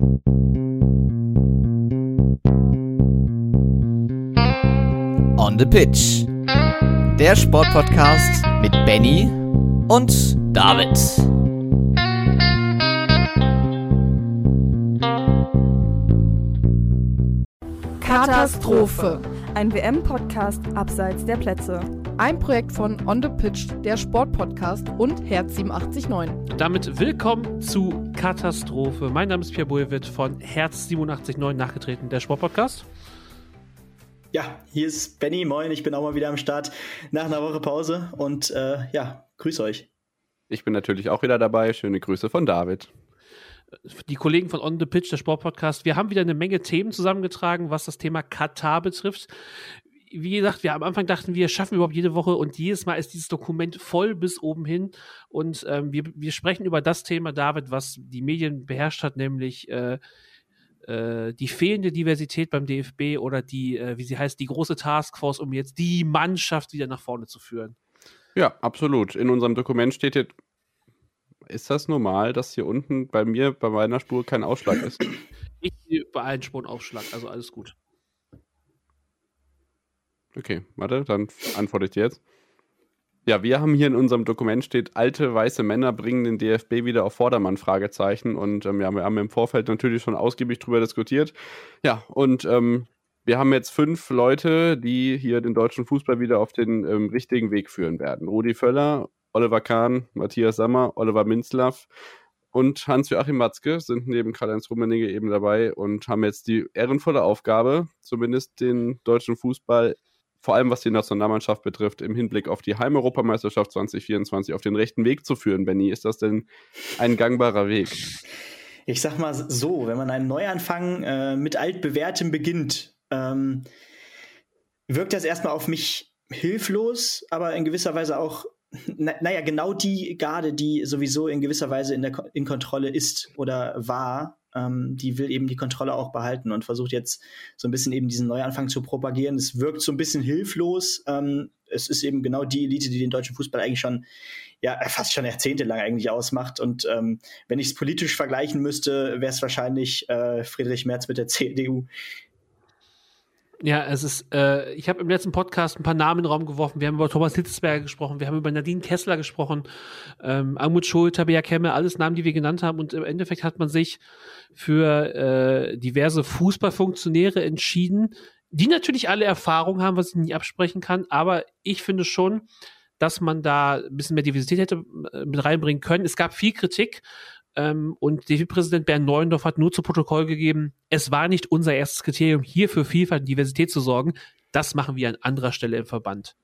On the Pitch. Der Sportpodcast mit Benny und David. Katastrophe. Ein WM-Podcast abseits der Plätze. Ein Projekt von On the Pitch, der Sportpodcast und Herz 879. Damit willkommen zu Katastrophe. Mein Name ist Pierre Bullwitt von Herz 879 nachgetreten, der Sportpodcast. Ja, hier ist Benny, moin, ich bin auch mal wieder am Start nach einer Woche Pause und äh, ja, grüß euch. Ich bin natürlich auch wieder dabei. Schöne Grüße von David. Die Kollegen von On the Pitch, der Sportpodcast, wir haben wieder eine Menge Themen zusammengetragen, was das Thema Katar betrifft. Wie gesagt, wir am Anfang dachten wir, schaffen überhaupt jede Woche und jedes Mal ist dieses Dokument voll bis oben hin. Und ähm, wir, wir sprechen über das Thema, David, was die Medien beherrscht hat, nämlich äh, äh, die fehlende Diversität beim DFB oder die, äh, wie sie heißt, die große Taskforce, um jetzt die Mannschaft wieder nach vorne zu führen. Ja, absolut. In unserem Dokument steht jetzt, ist das normal, dass hier unten bei mir, bei meiner Spur kein Ausschlag ist? Ich sehe bei allen Spuren Aufschlag, also alles gut. Okay, warte, dann antworte ich dir jetzt. Ja, wir haben hier in unserem Dokument steht, alte weiße Männer bringen den DFB wieder auf Vordermann, Fragezeichen. Und ähm, ja, wir haben im Vorfeld natürlich schon ausgiebig drüber diskutiert. Ja, und ähm, wir haben jetzt fünf Leute, die hier den deutschen Fußball wieder auf den ähm, richtigen Weg führen werden. Rudi Völler, Oliver Kahn, Matthias Sammer, Oliver Minzlaff und Hans-Joachim Matzke sind neben Karl-Heinz Rummenigge eben dabei und haben jetzt die ehrenvolle Aufgabe, zumindest den deutschen Fußball vor allem was die Nationalmannschaft betrifft, im Hinblick auf die Heimeuropameisterschaft 2024 auf den rechten Weg zu führen, Benny? Ist das denn ein gangbarer Weg? Ich sag mal so, wenn man einen Neuanfang äh, mit altbewährtem beginnt, ähm, wirkt das erstmal auf mich hilflos, aber in gewisser Weise auch, na, naja, genau die Garde, die sowieso in gewisser Weise in, der, in Kontrolle ist oder war, ähm, die will eben die Kontrolle auch behalten und versucht jetzt so ein bisschen eben diesen Neuanfang zu propagieren. Es wirkt so ein bisschen hilflos. Ähm, es ist eben genau die Elite, die den deutschen Fußball eigentlich schon, ja, fast schon jahrzehntelang eigentlich ausmacht. Und ähm, wenn ich es politisch vergleichen müsste, wäre es wahrscheinlich äh, Friedrich Merz mit der CDU, ja, es ist, äh, ich habe im letzten Podcast ein paar Namen in den Raum geworfen. Wir haben über Thomas Hitzberger gesprochen, wir haben über Nadine Kessler gesprochen, ähm, Almut Schul, Tabea Kemme, alles Namen, die wir genannt haben. Und im Endeffekt hat man sich für äh, diverse Fußballfunktionäre entschieden, die natürlich alle Erfahrung haben, was ich nicht absprechen kann. Aber ich finde schon, dass man da ein bisschen mehr Diversität hätte äh, mit reinbringen können. Es gab viel Kritik ähm, und DFB-Präsident Bernd Neuendorf hat nur zu Protokoll gegeben, es war nicht unser erstes Kriterium, hier für Vielfalt und Diversität zu sorgen. Das machen wir an anderer Stelle im Verband.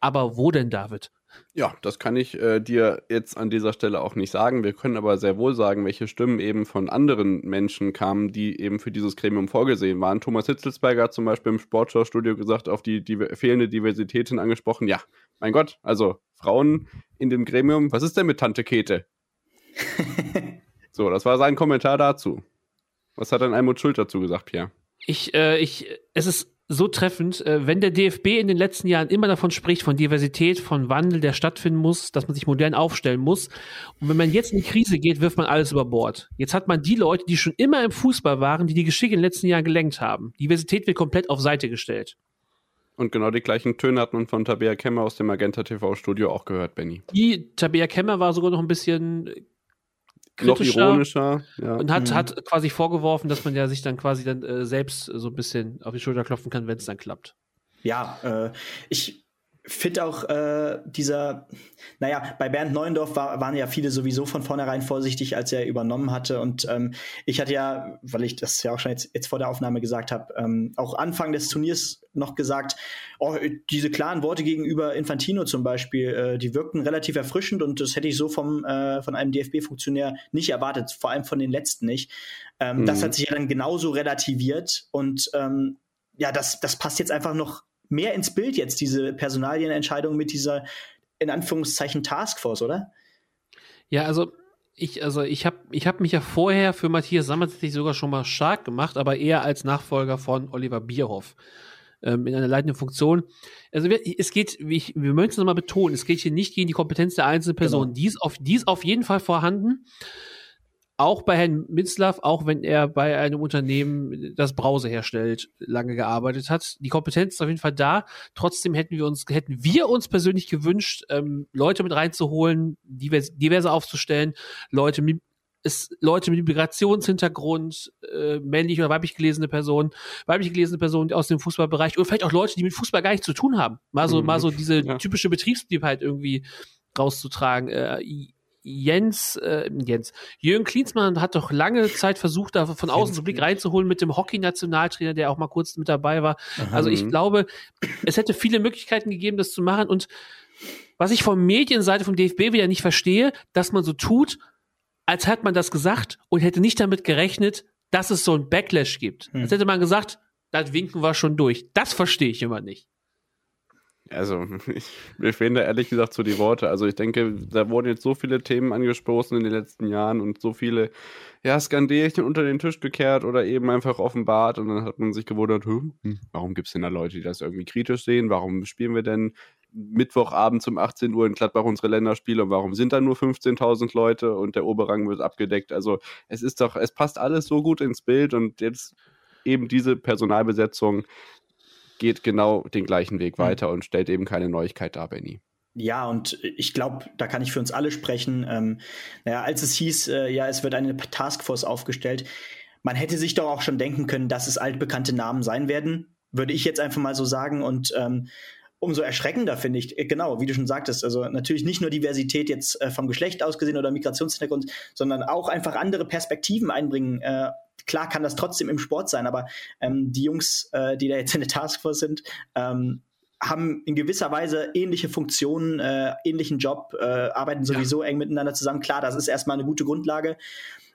Aber wo denn, David? Ja, das kann ich äh, dir jetzt an dieser Stelle auch nicht sagen. Wir können aber sehr wohl sagen, welche Stimmen eben von anderen Menschen kamen, die eben für dieses Gremium vorgesehen waren. Thomas Hitzelsberger hat zum Beispiel im Sportschau-Studio gesagt, auf die, die fehlende Diversität hin angesprochen. Ja, mein Gott, also Frauen in dem Gremium. Was ist denn mit Tante Kete? so, das war sein Kommentar dazu. Was hat dann Almut Schuld dazu gesagt, Pierre? Ich, äh, ich, es ist so treffend, äh, wenn der DFB in den letzten Jahren immer davon spricht, von Diversität, von Wandel, der stattfinden muss, dass man sich modern aufstellen muss. Und wenn man jetzt in die Krise geht, wirft man alles über Bord. Jetzt hat man die Leute, die schon immer im Fußball waren, die die Geschicke in den letzten Jahren gelenkt haben. Diversität wird komplett auf Seite gestellt. Und genau die gleichen Töne hat man von Tabea Kemmer aus dem Magenta TV Studio auch gehört, Benny. Die Tabea Kemmer war sogar noch ein bisschen noch ironischer ja. und hat, mhm. hat quasi vorgeworfen, dass man ja sich dann quasi dann äh, selbst so ein bisschen auf die Schulter klopfen kann, wenn es dann klappt. Ja, äh, ich finde auch äh, dieser, naja, bei Bernd Neuendorf war, waren ja viele sowieso von vornherein vorsichtig, als er übernommen hatte. Und ähm, ich hatte ja, weil ich das ja auch schon jetzt, jetzt vor der Aufnahme gesagt habe, ähm, auch Anfang des Turniers noch gesagt, oh, diese klaren Worte gegenüber Infantino zum Beispiel, äh, die wirkten relativ erfrischend und das hätte ich so vom, äh, von einem DFB-Funktionär nicht erwartet, vor allem von den letzten nicht. Ähm, mhm. Das hat sich ja dann genauso relativiert und ähm, ja, das, das passt jetzt einfach noch mehr ins Bild jetzt, diese Personalienentscheidung mit dieser, in Anführungszeichen, Taskforce, oder? Ja, also ich, also ich habe ich hab mich ja vorher für Matthias Sammer sogar schon mal stark gemacht, aber eher als Nachfolger von Oliver Bierhoff ähm, in einer leitenden Funktion. Also wir, es geht, ich, wir möchten es nochmal betonen, es geht hier nicht gegen die Kompetenz der einzelnen Person. Genau. Die, ist auf, die ist auf jeden Fall vorhanden. Auch bei Herrn Minzlaff, auch wenn er bei einem Unternehmen das Brause herstellt, lange gearbeitet hat. Die Kompetenz ist auf jeden Fall da. Trotzdem hätten wir uns, hätten wir uns persönlich gewünscht, ähm, Leute mit reinzuholen, divers, diverse aufzustellen, Leute mit es Leute mit Migrationshintergrund, äh, männlich oder weiblich gelesene Personen, weiblich gelesene Personen aus dem Fußballbereich oder vielleicht auch Leute, die mit Fußball gar nichts zu tun haben. Mal so, mhm. mal so diese ja. typische Betriebsliebheit irgendwie rauszutragen. Äh, Jens, äh, Jens, Jürgen Klinsmann hat doch lange Zeit versucht, da von außen so Blick reinzuholen mit dem Hockey-Nationaltrainer, der auch mal kurz mit dabei war. Aha. Also ich glaube, es hätte viele Möglichkeiten gegeben, das zu machen. Und was ich von Medienseite vom DFB wieder nicht verstehe, dass man so tut, als hätte man das gesagt und hätte nicht damit gerechnet, dass es so ein Backlash gibt. Hm. Als hätte man gesagt, das winken wir schon durch. Das verstehe ich immer nicht. Also, ich, mir fehlen da ehrlich gesagt so die Worte. Also, ich denke, da wurden jetzt so viele Themen angestoßen in den letzten Jahren und so viele, ja, Skandelchen unter den Tisch gekehrt oder eben einfach offenbart und dann hat man sich gewundert, hm, warum gibt es denn da Leute, die das irgendwie kritisch sehen? Warum spielen wir denn Mittwochabend um 18 Uhr in Gladbach unsere Länderspiele und warum sind da nur 15.000 Leute und der Oberrang wird abgedeckt? Also, es ist doch, es passt alles so gut ins Bild und jetzt eben diese Personalbesetzung geht genau den gleichen Weg mhm. weiter und stellt eben keine Neuigkeit dar, Benny. Ja, und ich glaube, da kann ich für uns alle sprechen. Ähm, naja, als es hieß, äh, ja, es wird eine Taskforce aufgestellt, man hätte sich doch auch schon denken können, dass es altbekannte Namen sein werden, würde ich jetzt einfach mal so sagen. Und ähm, umso erschreckender finde ich, äh, genau, wie du schon sagtest, also natürlich nicht nur Diversität jetzt äh, vom Geschlecht aus gesehen oder Migrationshintergrund, sondern auch einfach andere Perspektiven einbringen. Äh, klar kann das trotzdem im Sport sein, aber ähm, die Jungs, äh, die da jetzt in der Taskforce sind, ähm, haben in gewisser Weise ähnliche Funktionen, äh, ähnlichen Job, äh, arbeiten sowieso ja. eng miteinander zusammen. Klar, das ist erstmal eine gute Grundlage.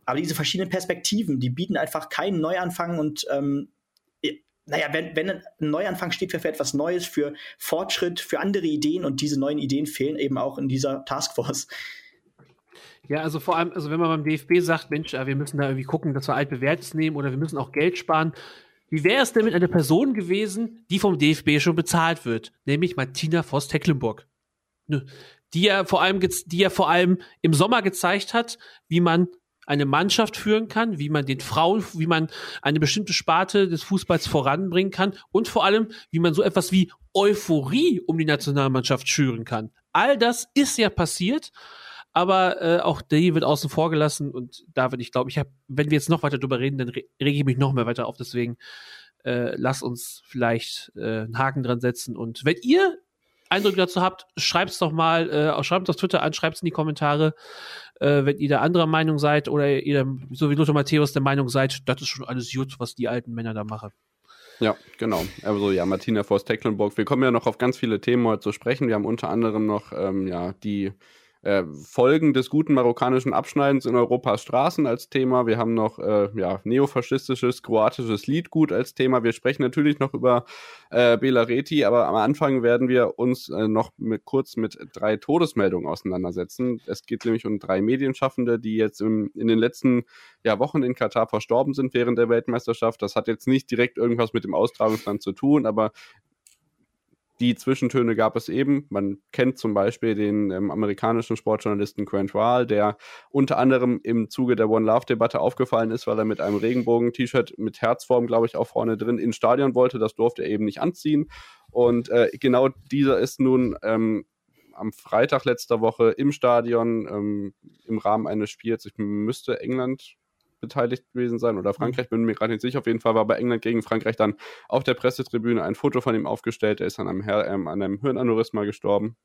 Aber diese verschiedenen Perspektiven, die bieten einfach keinen Neuanfang und ähm, naja, wenn, wenn ein Neuanfang steht für etwas Neues, für Fortschritt, für andere Ideen und diese neuen Ideen fehlen eben auch in dieser Taskforce. Ja, also vor allem, also wenn man beim DFB sagt, Mensch, wir müssen da irgendwie gucken, dass wir altbewährtes nehmen oder wir müssen auch Geld sparen. Wie wäre es denn mit einer Person gewesen, die vom DFB schon bezahlt wird? Nämlich Martina Voss-Tecklenburg. Die ja vor allem, die ja vor allem im Sommer gezeigt hat, wie man eine Mannschaft führen kann, wie man den Frauen, wie man eine bestimmte Sparte des Fußballs voranbringen kann und vor allem, wie man so etwas wie Euphorie um die Nationalmannschaft schüren kann. All das ist ja passiert aber äh, auch die wird außen vor gelassen und David, ich glaube, ich habe, wenn wir jetzt noch weiter drüber reden, dann re rege ich mich noch mehr weiter auf. Deswegen äh, lass uns vielleicht äh, einen Haken dran setzen. Und wenn ihr Eindrücke dazu habt, schreibt es doch mal, äh, schreibt es auf Twitter an, schreibt es in die Kommentare, äh, wenn ihr da anderer Meinung seid oder ihr, so wie Lothar Matthäus, der Meinung seid, das ist schon alles gut, was die alten Männer da machen. Ja, genau. Also ja, Martina Forst Tecklenburg. Wir kommen ja noch auf ganz viele Themen heute zu sprechen. Wir haben unter anderem noch ähm, ja die äh, Folgen des guten marokkanischen Abschneidens in Europas Straßen als Thema. Wir haben noch äh, ja, neofaschistisches kroatisches Liedgut als Thema. Wir sprechen natürlich noch über äh, Belareti, aber am Anfang werden wir uns äh, noch mit, kurz mit drei Todesmeldungen auseinandersetzen. Es geht nämlich um drei Medienschaffende, die jetzt im, in den letzten ja, Wochen in Katar verstorben sind während der Weltmeisterschaft. Das hat jetzt nicht direkt irgendwas mit dem Austragungsland zu tun, aber die Zwischentöne gab es eben. Man kennt zum Beispiel den ähm, amerikanischen Sportjournalisten Grant Rahl, der unter anderem im Zuge der One Love-Debatte aufgefallen ist, weil er mit einem Regenbogen-T-Shirt mit Herzform, glaube ich, auch vorne drin ins Stadion wollte. Das durfte er eben nicht anziehen. Und äh, genau dieser ist nun ähm, am Freitag letzter Woche im Stadion ähm, im Rahmen eines Spiels, ich müsste England beteiligt gewesen sein oder Frankreich, bin mir gerade nicht sicher. Auf jeden Fall war bei England gegen Frankreich dann auf der Pressetribüne ein Foto von ihm aufgestellt. Er ist an einem, Her ähm, an einem Hirnaneurysma gestorben.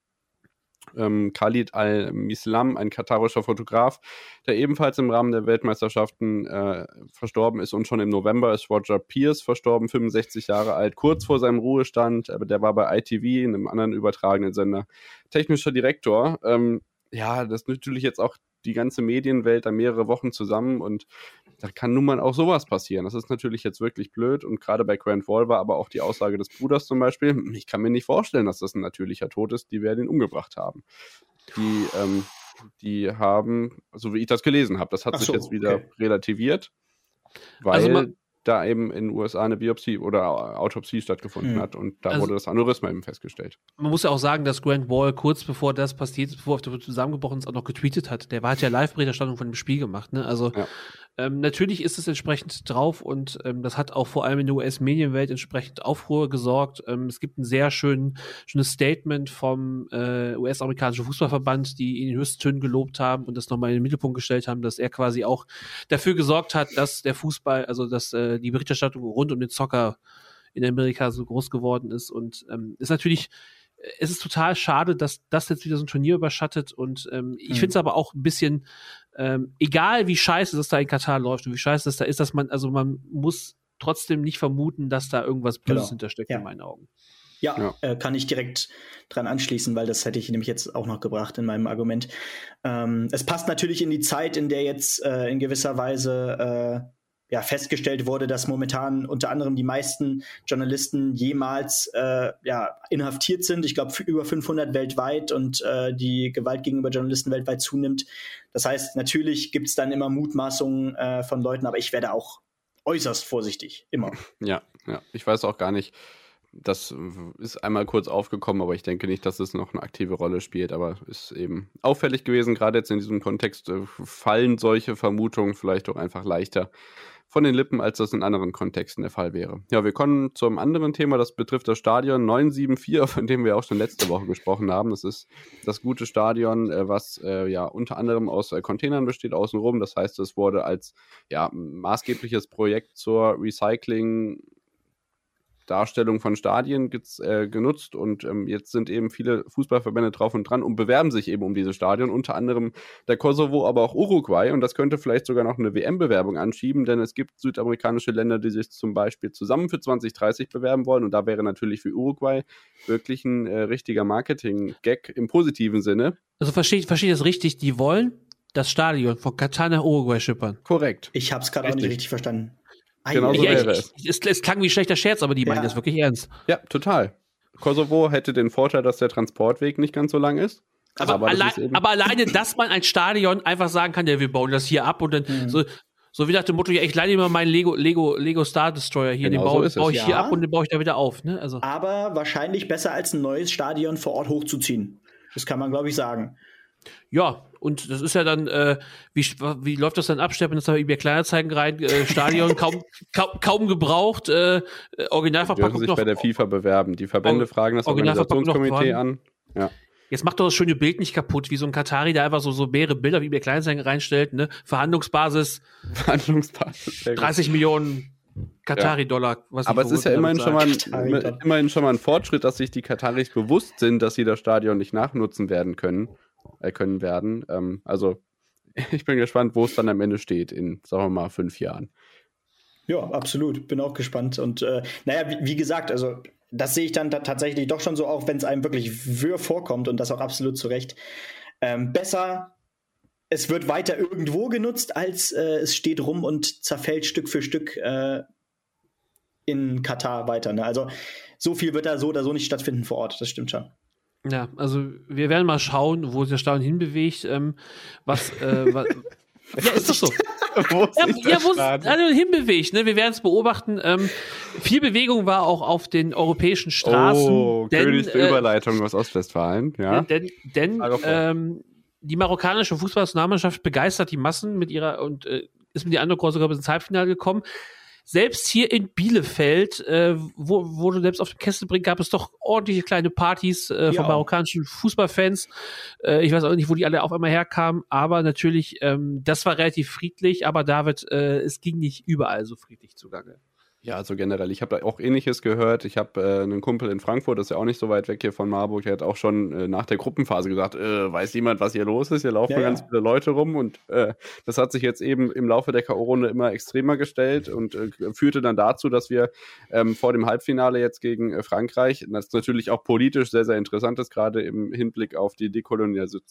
Ähm, Khalid al-Mislam, ein katarischer Fotograf, der ebenfalls im Rahmen der Weltmeisterschaften äh, verstorben ist und schon im November ist Roger Pierce verstorben, 65 Jahre alt, kurz vor seinem Ruhestand, aber der war bei ITV, einem anderen übertragenen Sender, technischer Direktor. Ähm, ja, das ist natürlich jetzt auch die ganze Medienwelt da mehrere Wochen zusammen und da kann nun mal auch sowas passieren. Das ist natürlich jetzt wirklich blöd und gerade bei Grant Wall war aber auch die Aussage des Bruders zum Beispiel, ich kann mir nicht vorstellen, dass das ein natürlicher Tod ist, die werden ihn umgebracht haben. Die, ähm, die haben, so wie ich das gelesen habe, das hat Ach sich so, jetzt wieder okay. relativiert, weil also da eben in den USA eine Biopsie oder Autopsie stattgefunden mhm. hat und da also, wurde das Aneurysma eben festgestellt. Man muss ja auch sagen, dass Grant Wall kurz bevor das passiert, bevor er zusammengebrochen ist, auch noch getweetet hat. Der war, hat ja Live-Berichterstattung von dem Spiel gemacht. Ne? Also ja. Ähm, natürlich ist es entsprechend drauf und ähm, das hat auch vor allem in der US-Medienwelt entsprechend Aufruhr gesorgt. Ähm, es gibt ein sehr schön, schönes Statement vom äh, US-amerikanischen Fußballverband, die ihn in höchsten Tönen gelobt haben und das nochmal in den Mittelpunkt gestellt haben, dass er quasi auch dafür gesorgt hat, dass der Fußball, also dass äh, die Berichterstattung rund um den Zocker in Amerika so groß geworden ist und ähm, ist natürlich es ist total schade, dass das jetzt wieder so ein Turnier überschattet und ähm, ich mhm. finde es aber auch ein bisschen ähm, egal, wie scheiße das da in Katar läuft und wie scheiße das da ist, dass man also man muss trotzdem nicht vermuten, dass da irgendwas Böses genau. hintersteckt ja. in meinen Augen. Ja, ja. Äh, kann ich direkt dran anschließen, weil das hätte ich nämlich jetzt auch noch gebracht in meinem Argument. Ähm, es passt natürlich in die Zeit, in der jetzt äh, in gewisser Weise äh, ja, festgestellt wurde, dass momentan unter anderem die meisten Journalisten jemals äh, ja, inhaftiert sind. Ich glaube, über 500 weltweit und äh, die Gewalt gegenüber Journalisten weltweit zunimmt. Das heißt, natürlich gibt es dann immer Mutmaßungen äh, von Leuten, aber ich werde auch äußerst vorsichtig, immer. Ja, ja. Ich weiß auch gar nicht, das ist einmal kurz aufgekommen, aber ich denke nicht, dass es noch eine aktive Rolle spielt. Aber ist eben auffällig gewesen, gerade jetzt in diesem Kontext äh, fallen solche Vermutungen vielleicht auch einfach leichter von den Lippen, als das in anderen Kontexten der Fall wäre. Ja, wir kommen zum anderen Thema, das betrifft das Stadion 974, von dem wir auch schon letzte Woche gesprochen haben. Das ist das gute Stadion, äh, was äh, ja unter anderem aus äh, Containern besteht außenrum. Das heißt, es wurde als ja, maßgebliches Projekt zur Recycling Darstellung von Stadien äh, genutzt und ähm, jetzt sind eben viele Fußballverbände drauf und dran und bewerben sich eben um diese Stadion, unter anderem der Kosovo, aber auch Uruguay und das könnte vielleicht sogar noch eine WM-Bewerbung anschieben, denn es gibt südamerikanische Länder, die sich zum Beispiel zusammen für 2030 bewerben wollen und da wäre natürlich für Uruguay wirklich ein äh, richtiger Marketing-Gag im positiven Sinne. Also verstehe ich versteh das richtig, die wollen das Stadion von Katar nach Uruguay schippern. Korrekt. Ich habe es gerade auch nicht richtig verstanden. Genau so wäre es. es. Es klang wie ein schlechter Scherz, aber die ja. meinen das wirklich ernst. Ja, total. Kosovo hätte den Vorteil, dass der Transportweg nicht ganz so lang ist. Aber, aber, allein, aber alleine, dass man ein Stadion einfach sagen kann, ja, wir bauen das hier ab und dann mhm. so, so wie nach dem Motto, ja, ich leide immer meinen Lego, Lego, Lego Star Destroyer hier, genau den baue, so baue ich ja. hier ab und den baue ich da wieder auf. Ne? Also. Aber wahrscheinlich besser als ein neues Stadion vor Ort hochzuziehen. Das kann man, glaube ich, sagen. Ja, und das ist ja dann, äh, wie, wie läuft das dann ab? Steppen das da eBay Kleinanzeigen rein, äh, Stadion kaum, kaum, kaum gebraucht, äh, Originalverpackung dürfen sich noch, bei der FIFA bewerben. Die Verbände Or fragen das Organisationskomitee an. Ja. Jetzt macht doch das schöne Bild nicht kaputt, wie so ein Katari, der einfach so, so mehrere Bilder wie eBay Kleinanzeigen reinstellt, ne? Verhandlungsbasis. Verhandlungsbasis. 30 Millionen Katari-Dollar. Ja. Aber es ist ja immerhin schon, mal ein, immerhin schon mal ein Fortschritt, dass sich die Kataris bewusst sind, dass sie das Stadion nicht nachnutzen werden können können werden. Ähm, also ich bin gespannt, wo es dann am Ende steht in, sagen wir mal, fünf Jahren. Ja, absolut. Bin auch gespannt. Und äh, naja, wie, wie, gesagt, also das sehe ich dann da tatsächlich doch schon so, auch wenn es einem wirklich wirr vorkommt und das auch absolut zu Recht. Ähm, besser, es wird weiter irgendwo genutzt, als äh, es steht rum und zerfällt Stück für Stück äh, in Katar weiter. Ne? Also so viel wird da so oder so nicht stattfinden vor Ort, das stimmt schon. Ja, also wir werden mal schauen, wo sich der Stadion hinbewegt. Ähm, was, äh, was ja, ist doch so. wo ja, ja wo es also hinbewegt. Ne? Wir werden es beobachten. Ähm, viel Bewegung war auch auf den europäischen Straßen. Oh, denn, König der äh, Überleitung aus Ostwestfalen. Ja. Denn, denn ähm, die marokkanische Fußballnationalmannschaft begeistert die Massen mit ihrer und äh, ist mit der Undercore sogar bis ins Halbfinale gekommen selbst hier in Bielefeld, äh, wo, wo du selbst auf dem Kesselbrink gab es doch ordentliche kleine Partys äh, von marokkanischen Fußballfans. Äh, ich weiß auch nicht, wo die alle auf einmal herkamen, aber natürlich, ähm, das war relativ friedlich, aber David, äh, es ging nicht überall so friedlich zugange. Ja, also generell, ich habe da auch ähnliches gehört. Ich habe äh, einen Kumpel in Frankfurt, das ist ja auch nicht so weit weg hier von Marburg, der hat auch schon äh, nach der Gruppenphase gesagt, äh, weiß jemand, was hier los ist? Hier laufen ja, ganz ja. viele Leute rum und äh, das hat sich jetzt eben im Laufe der K.O.-Runde immer extremer gestellt und äh, führte dann dazu, dass wir ähm, vor dem Halbfinale jetzt gegen äh, Frankreich, das natürlich auch politisch sehr, sehr interessant ist, gerade im Hinblick auf die Dekolonialisierung,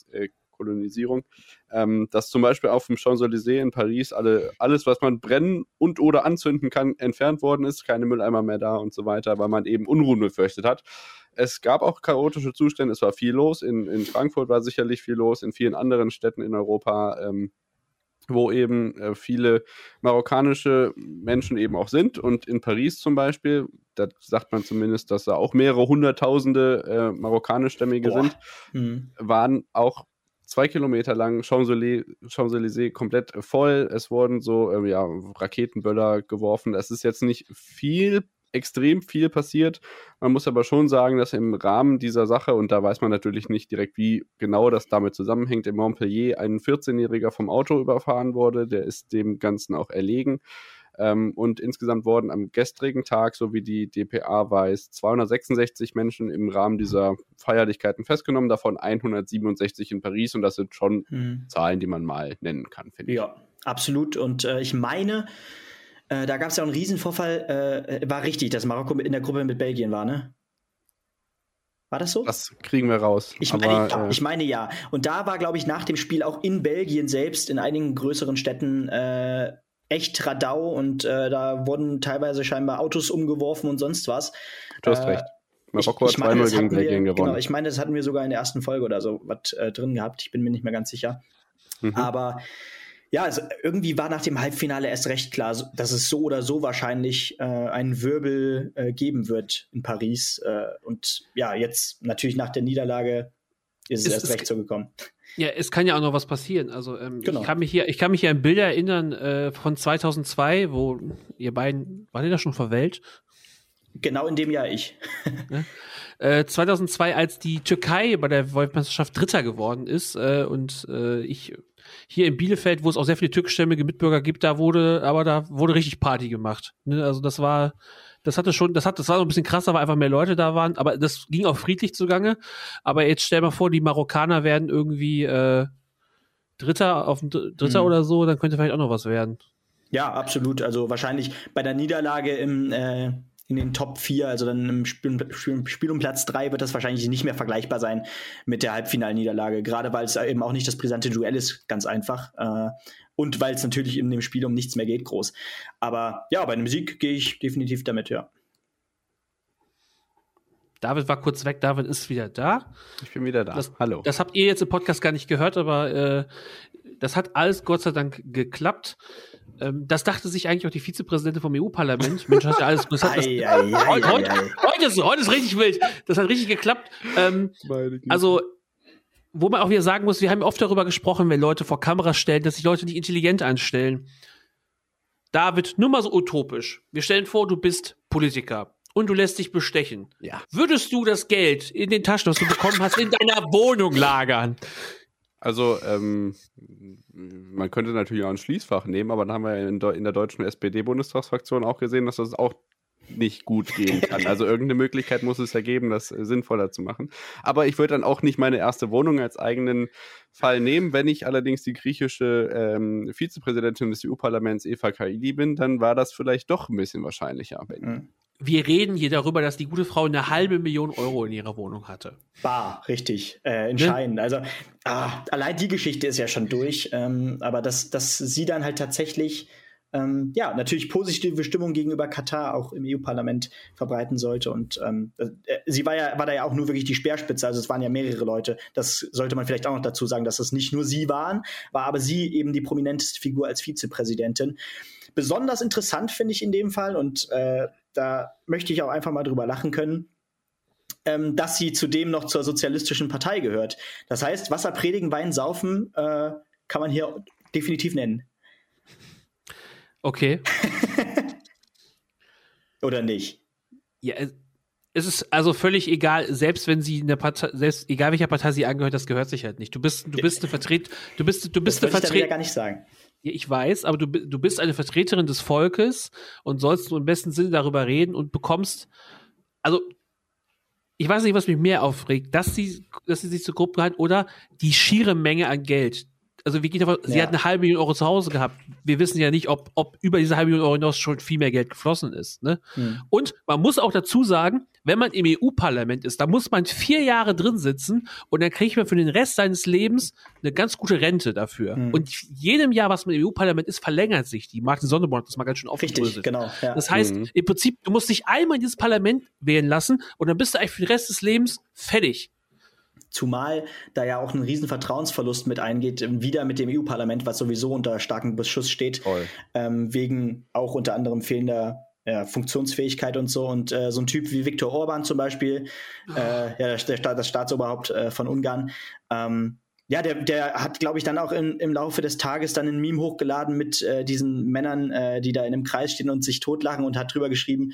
Kolonisierung, ähm, dass zum Beispiel auf dem Champs-Élysées in Paris alle, alles, was man brennen und oder anzünden kann, entfernt worden ist, keine Mülleimer mehr da und so weiter, weil man eben Unruhen befürchtet hat. Es gab auch chaotische Zustände, es war viel los, in, in Frankfurt war sicherlich viel los, in vielen anderen Städten in Europa. Ähm, wo eben äh, viele marokkanische Menschen eben auch sind. Und in Paris zum Beispiel, da sagt man zumindest, dass da auch mehrere hunderttausende äh, marokkanischstämmige Boah. sind, Mhm. waren auch zwei Kilometer lang Champs-Élysées Champs komplett voll. Es wurden so ähm, ja, Raketenböller geworfen. Es ist jetzt nicht viel, extrem viel passiert. Man muss aber schon sagen, dass im Rahmen dieser Sache, und da weiß man natürlich nicht direkt, wie genau das damit zusammenhängt, in Montpellier ein 14-Jähriger vom Auto überfahren wurde. Der ist dem Ganzen auch erlegen. Ähm, und insgesamt wurden am gestrigen Tag, so wie die DPA weiß, 266 Menschen im Rahmen dieser Feierlichkeiten festgenommen, davon 167 in Paris. Und das sind schon Mhm. Zahlen, die man mal nennen kann, finde ich. Ja, absolut. Und äh, ich meine, äh, da gab es ja auch einen Riesenvorfall. Äh, war richtig, dass Marokko in der Gruppe mit Belgien war, ne? War das so? Das kriegen wir raus. Ich Aber, meine, ja, äh, ich meine ja. Und da war, glaube ich, nach dem Spiel auch in Belgien selbst, in einigen größeren Städten, äh, echt Radau und äh, da wurden teilweise scheinbar Autos umgeworfen und sonst was. du hast äh, recht. Marokko hat meine, 2-0 das gegen hatten wir, Belgien gewonnen. Genau, ich meine, das hatten wir sogar in der ersten Folge oder so was äh, drin gehabt. Ich bin mir nicht mehr ganz sicher. Mhm. Aber ja, also irgendwie war nach dem Halbfinale erst recht klar, dass es so oder so wahrscheinlich äh, einen Wirbel äh, geben wird in Paris. Äh, und ja, jetzt natürlich nach der Niederlage ist es Es erst recht so gekommen. Ja, es kann ja auch noch was passieren. Also ähm, Genau. ich kann mich hier, ich kann mich hier an Bilder erinnern äh, von 2002, wo ihr beiden, war ihr da schon verwählt? Genau in dem Jahr ich. Äh, 2002, als die Türkei bei der Weltmeisterschaft Dritter geworden ist äh, und äh, ich hier in Bielefeld, wo es auch sehr viele türkischstämmige Mitbürger gibt, da wurde, aber da wurde richtig Party gemacht. Ne? Also das war, das hatte schon, das hat, das war so ein bisschen krasser, weil einfach mehr Leute da waren, aber das ging auch friedlich zugange. Aber jetzt stell mal vor, die Marokkaner werden irgendwie äh, Dritter auf Dritter Mhm. oder so, dann könnte vielleicht auch noch was werden. Ja, absolut. Also wahrscheinlich bei der Niederlage im, äh, in den Top 4, also dann im Spiel, Spiel, Spiel um Platz 3, wird das wahrscheinlich nicht mehr vergleichbar sein mit der Halbfinalniederlage. Gerade weil es eben auch nicht das brisante Duell ist, ganz einfach. Äh, und weil es natürlich in dem Spiel um nichts mehr geht, groß. Aber ja, bei einem Sieg gehe ich definitiv damit, ja. David war kurz weg, David ist wieder da. ich bin wieder da. Das- Hallo. Das habt ihr jetzt im Podcast gar nicht gehört, aber äh, das hat alles Gott sei Dank geklappt. Ähm, das dachte sich eigentlich auch die Vizepräsidentin vom EU-Parlament. Mensch, hat ja alles. Das hat, das, Ei, ei, ei, heute, heute, ist, heute ist richtig wild. Das hat richtig geklappt. Ähm, also, wo man auch wieder sagen muss, wir haben oft darüber gesprochen, wenn Leute vor Kameras stellen, dass sich Leute nicht intelligent anstellen. David, nur mal so utopisch. Wir stellen vor, du bist Politiker und du lässt dich bestechen. Ja. Würdest du das Geld in den Taschen, was du bekommen hast, in deiner Wohnung lagern? Also, ähm, man könnte natürlich auch ein Schließfach nehmen, aber dann haben wir ja in, in der deutschen SPD-Bundestagsfraktion auch gesehen, dass das auch nicht gut gehen kann. Also irgendeine Möglichkeit muss es ja geben, das äh, sinnvoller zu machen. Aber ich würde dann auch nicht meine erste Wohnung als eigenen Fall nehmen. Wenn ich allerdings die griechische ähm, Vizepräsidentin des EU-Parlaments Eva Kaili bin, dann war das vielleicht doch ein bisschen wahrscheinlicher. Wenn Mhm. Wir reden hier darüber, dass die gute Frau eine halbe Million Euro in ihrer Wohnung hatte. Bar, richtig, äh, entscheidend. Also ah, allein die Geschichte ist ja schon durch, ähm, aber dass, dass sie dann halt tatsächlich ähm, ja natürlich positive Stimmung gegenüber Katar auch im EU-Parlament verbreiten sollte und ähm, äh, sie war ja war da ja auch nur wirklich die Speerspitze, also es waren ja mehrere Leute. Das sollte man vielleicht auch noch dazu sagen, dass es nicht nur sie waren, war aber sie eben die prominenteste Figur als Vizepräsidentin. Besonders interessant finde ich in dem Fall und äh, da möchte ich auch einfach mal drüber lachen können ähm, dass sie zudem noch zur sozialistischen Partei gehört. Das heißt, Wasser predigen, Wein saufen äh, kann man hier definitiv nennen. Okay. Oder nicht? Ja, es- ist also völlig egal, selbst wenn sie eine Partei, selbst egal welcher Partei sie angehört, das gehört sich halt nicht. Du bist, du bist eine Vertret, du bist, du bist das eine würde ich gar nicht sagen. Ja, ich weiß, aber du, du bist eine Vertreterin des Volkes und sollst nur im besten Sinne darüber reden und bekommst, also ich weiß nicht, was mich mehr aufregt, dass sie, dass sie sich zu Gruppen hat oder die schiere Menge an Geld. Also wie geht davon, sie Ja. hat eine halbe Million Euro zu Hause gehabt. Wir wissen ja nicht, ob, ob über diese halbe Million Euro hinaus schon viel mehr Geld geflossen ist. Ne? Hm. Und man muss auch dazu sagen, wenn man im EU-Parlament ist, da muss man vier Jahre drin sitzen und dann kriegt man für den Rest seines Lebens eine ganz gute Rente dafür. Hm. Und jedem Jahr, was man im EU-Parlament ist, verlängert sich die. Martin Sonneborn hat das mal ganz schön Richtig, aufgedröselt. genau. Ja. Das heißt, Mhm. im Prinzip, du musst dich einmal in dieses Parlament wählen lassen und dann bist du eigentlich für den Rest des Lebens fertig. Zumal da ja auch ein riesen Vertrauensverlust mit eingeht, ähm, wieder mit dem EU-Parlament, was sowieso unter starkem Beschuss steht, ähm, wegen auch unter anderem fehlender ja, Funktionsfähigkeit und so. Und äh, so ein Typ wie Viktor Orban zum Beispiel, äh, ja, der, der, das Staatsoberhaupt äh, von Ungarn, ähm, ja, der, der hat, glaube ich, dann auch in, im Laufe des Tages dann ein Meme hochgeladen mit äh, diesen Männern, äh, die da in einem Kreis stehen und sich totlachen und hat drüber geschrieben.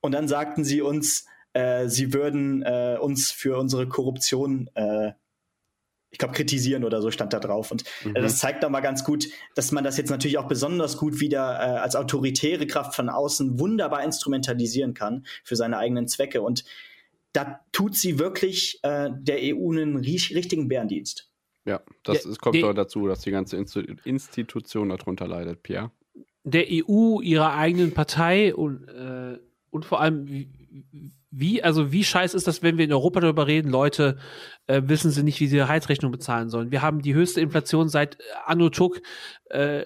Und dann sagten sie uns, äh, sie würden äh, uns für unsere Korruption, äh, ich glaube, kritisieren oder so stand da drauf. Und äh, mhm. das zeigt doch mal ganz gut, dass man das jetzt natürlich auch besonders gut wieder äh, als autoritäre Kraft von außen wunderbar instrumentalisieren kann für seine eigenen Zwecke. Und da tut sie wirklich äh, der EU einen richtigen Bärendienst. Ja, das der, ist, kommt doch dazu, dass die ganze Institution darunter leidet, Pierre. Der EU, ihrer eigenen Partei und, äh, und vor allem, wie, also wie scheiße ist das, wenn wir in Europa darüber reden, Leute äh, wissen sie nicht, wie sie ihre Heizrechnung bezahlen sollen. Wir haben die höchste Inflation seit Anno Tuck äh,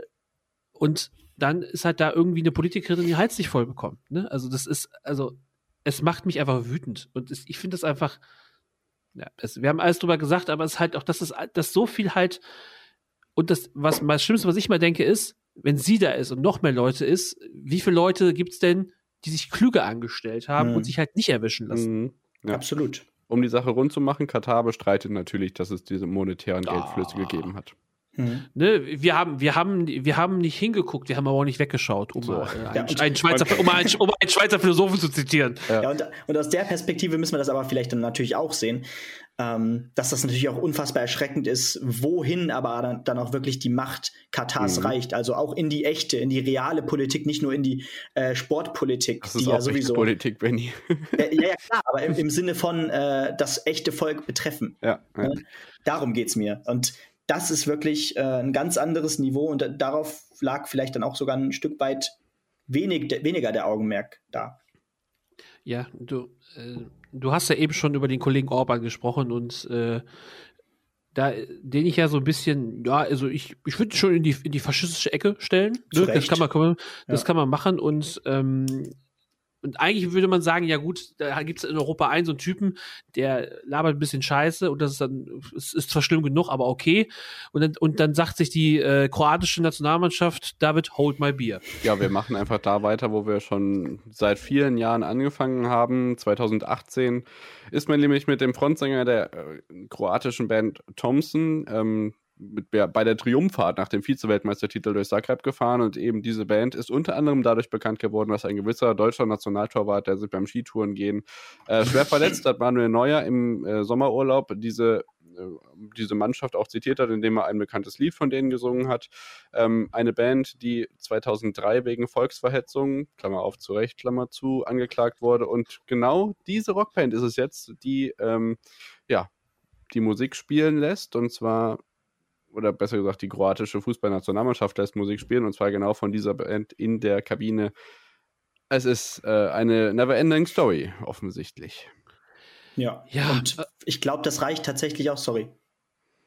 und dann ist halt da irgendwie eine Politikerin, die Heiz nicht voll bekommt. Ne? Also das ist, also es macht mich einfach wütend. Und es, ich finde das einfach, ja, es, wir haben alles drüber gesagt, aber es ist halt auch, dass es, dass so viel halt, und das, was das Schlimmste, was ich mal denke, ist, wenn sie da ist und noch mehr Leute ist, wie viele Leute gibt es denn, die sich klüger angestellt haben mhm. und sich halt nicht erwischen lassen? Mhm. Ja. Absolut. Um die Sache rund zu machen, Katar bestreitet natürlich, dass es diese monetären ah. Geldflüsse gegeben hat. Mhm. Ne, wir haben, wir haben, wir haben nicht hingeguckt, wir haben aber auch nicht weggeschaut, um, so. äh, ja, einen, Schweizer, um, einen, um einen Schweizer Philosophen zu zitieren. Ja, ja und, und, aus der Perspektive müssen wir das aber vielleicht dann natürlich auch sehen, ähm, dass das natürlich auch unfassbar erschreckend ist, wohin aber dann, dann auch wirklich die Macht Katars mhm. reicht. Also auch in die echte, in die reale Politik, nicht nur in die äh, Sportpolitik. Das ist die ja sowieso. Politik, Benny. äh, ja, ja, klar, aber im, im Sinne von äh, das echte Volk betreffen. Ja. ja. Ne? Darum geht es mir. Und das ist wirklich äh, ein ganz anderes Niveau und darauf lag vielleicht dann auch sogar ein Stück weit wenig, de weniger der Augenmerk da. Ja, du, äh, du hast ja eben schon über den Kollegen Orban gesprochen und äh, da, den ich ja so ein bisschen, ja, also ich, ich würde schon in die, in die faschistische Ecke stellen. Ne? Das kann man, das ja. kann man machen und ähm, und eigentlich würde man sagen, ja gut, da gibt es in Europa einen so einen Typen, der labert ein bisschen Scheiße und das ist dann, es ist zwar schlimm genug, aber okay. Und dann, und dann sagt sich die äh, kroatische Nationalmannschaft, David, hold my beer. Ja, wir machen einfach da weiter, wo wir schon seit vielen Jahren angefangen haben. 2018 ist man nämlich mit dem Frontsänger der äh, kroatischen Band Thompson, ähm, mit, bei der Triumphfahrt nach dem Vize-Weltmeistertitel durch Zagreb gefahren und eben diese Band ist unter anderem dadurch bekannt geworden, dass ein gewisser deutscher Nationaltorwart, der sich beim Skitouren gehen äh, schwer verletzt hat, Manuel Neuer im äh, Sommerurlaub diese äh, diese Mannschaft auch zitiert hat, indem er ein bekanntes Lied von denen gesungen hat. Ähm, eine Band, die 2003 wegen Volksverhetzung, Klammer auf, zu Recht, Klammer zu, angeklagt wurde. Und genau diese Rockband ist es jetzt, die ähm, ja, die Musik spielen lässt. Und zwar oder besser gesagt, die kroatische Fußballnationalmannschaft lässt Musik spielen und zwar genau von dieser Band in der Kabine. Es ist äh, eine never-ending Story, offensichtlich. Ja, ja. und ich glaube, das reicht tatsächlich auch, sorry.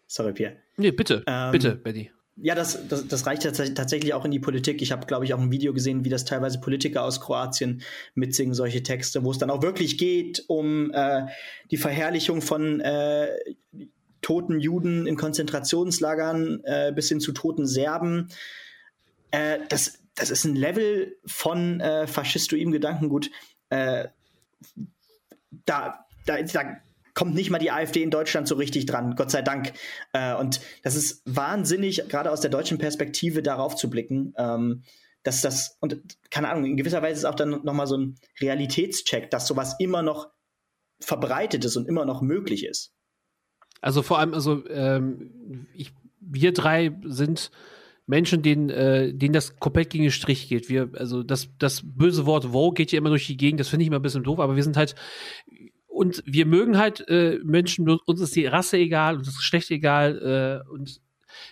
Sorry, Pierre. Nee, bitte, ähm, bitte, Betty. Ja, das, das, das reicht tatsächlich auch in die Politik. Ich habe, glaube ich, auch ein Video gesehen, wie das teilweise Politiker aus Kroatien mitsingen, solche Texte, wo es dann auch wirklich geht um äh, die Verherrlichung von äh, toten Juden in Konzentrationslagern äh, bis hin zu toten Serben. Äh, das, das ist ein Level von äh, faschistoidem Gedankengut. Äh, da, da, da kommt nicht mal die AfD in Deutschland so richtig dran, Gott sei Dank. Äh, und das ist wahnsinnig, gerade aus der deutschen Perspektive darauf zu blicken. Ähm, dass das, und keine Ahnung, in gewisser Weise ist auch dann nochmal so ein Realitätscheck, dass sowas immer noch verbreitet ist und immer noch möglich ist. Also vor allem, also ähm, ich, wir drei sind Menschen, denen, äh, denen das komplett gegen den Strich geht. Wir, also das, das böse Wort Wo geht ja immer durch die Gegend, das finde ich immer ein bisschen doof, aber wir sind halt und wir mögen halt äh, Menschen, uns ist die Rasse egal, uns ist das Geschlecht egal äh, und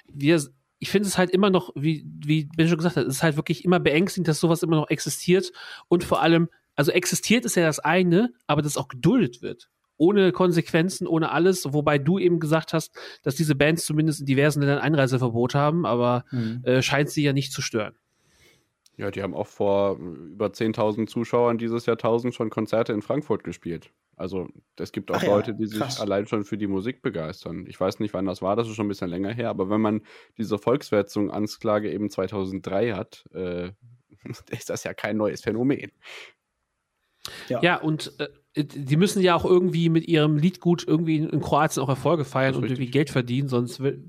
wir ich finde es halt immer noch, wie, wie Ben schon gesagt hat, es ist halt wirklich immer beängstigend, dass sowas immer noch existiert und vor allem, also existiert ist ja das eine, aber dass auch geduldet wird ohne Konsequenzen, ohne alles, wobei du eben gesagt hast, dass diese Bands zumindest in diversen Ländern Einreiseverbot haben, aber mhm. äh, scheint sie ja nicht zu stören. Ja, die haben auch vor über 10.000 Zuschauern dieses Jahrtausend schon Konzerte in Frankfurt gespielt. Also es gibt auch Ach ja, Leute, die sich allein schon für die Musik begeistern. Ich weiß nicht, wann das war, das ist schon ein bisschen länger her, aber wenn man diese Volkswertung Ansklage eben 2003 hat, äh, ist das ja kein neues Phänomen. Ja, und äh, die müssen ja auch irgendwie mit ihrem Liedgut irgendwie in, Kroatien auch Erfolge feiern Das ist und richtig. irgendwie Geld verdienen, sonst will,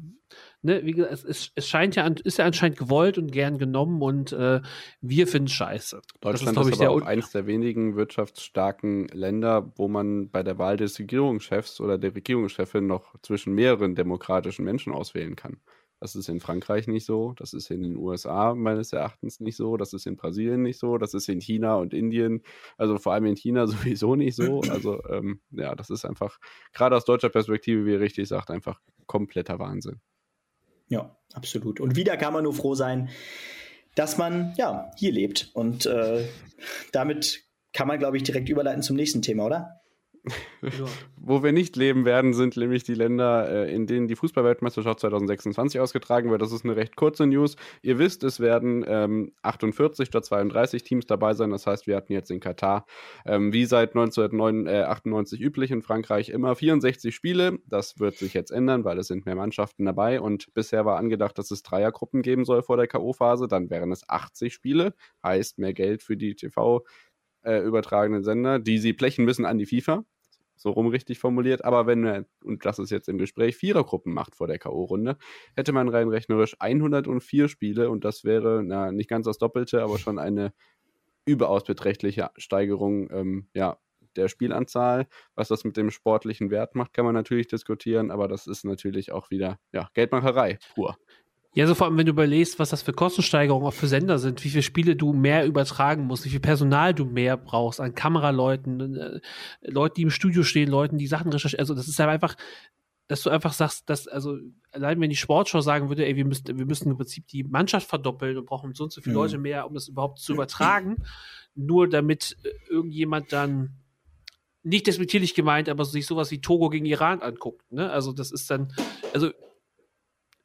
ne, wie gesagt, es, es, es scheint ja an, ist ja anscheinend gewollt und gern genommen und äh, wir finden scheiße. Deutschland glaub ist, aber auch eines der wenigen wirtschaftsstarken Länder, wo man bei der Wahl des Regierungschefs oder der Regierungschefin noch zwischen mehreren demokratischen Menschen auswählen kann. Das ist in Frankreich nicht so, das ist in den USA meines Erachtens nicht so, das ist in Brasilien nicht so, das ist in China und Indien, also vor allem in China sowieso nicht so. Also ähm, ja, das ist einfach, gerade aus deutscher Perspektive, wie ihr richtig sagt, einfach kompletter Wahnsinn. Ja, absolut. Und wieder kann man nur froh sein, dass man ja hier lebt. Und äh, damit kann man, glaube ich, direkt überleiten zum nächsten Thema, oder? Ja. Wo wir nicht leben werden, sind nämlich die Länder, äh, in denen die Fußballweltmeisterschaft 2026 ausgetragen wird. Das ist eine recht kurze News. Ihr wisst, es werden ähm, 48 statt 32 Teams dabei sein. Das heißt, wir hatten jetzt in Katar, ähm, wie seit 1998 üblich in Frankreich, immer 64 Spiele. Das wird sich jetzt ändern, weil es sind mehr Mannschaften dabei. Und bisher war angedacht, dass es Dreiergruppen geben soll vor der K.O.-Phase. Dann wären es 80 Spiele. Heißt mehr Geld für die TV äh, übertragenen Sender, die sie blechen müssen an die FIFA. So rum richtig formuliert. Aber wenn er, und das ist jetzt im Gespräch, Vierergruppen macht vor der K.O.-Runde, hätte man rein rechnerisch 104 Spiele und das wäre, na, nicht ganz das Doppelte, aber schon eine überaus beträchtliche Steigerung ähm, ja, der Spielanzahl. Was das mit dem sportlichen Wert macht, kann man natürlich diskutieren, aber das ist natürlich auch wieder ja, Geldmacherei pur. Ja, so vor allem, wenn du überlegst, was das für Kostensteigerungen auch für Sender sind, wie viele Spiele du mehr übertragen musst, wie viel Personal du mehr brauchst an Kameraleuten, äh, Leuten, die im Studio stehen, Leuten, die Sachen recherchieren. Also, das ist ja einfach, dass du einfach sagst, dass, also, allein wenn die Sportschau sagen würde, ey, wir müssen, wir müssen im Prinzip die Mannschaft verdoppeln und brauchen so und so viele Mhm. Leute mehr, um das überhaupt zu übertragen, nur damit äh, irgendjemand dann nicht despektierlich gemeint, aber sich sowas wie Togo gegen Iran anguckt. Ne? Also das ist dann, also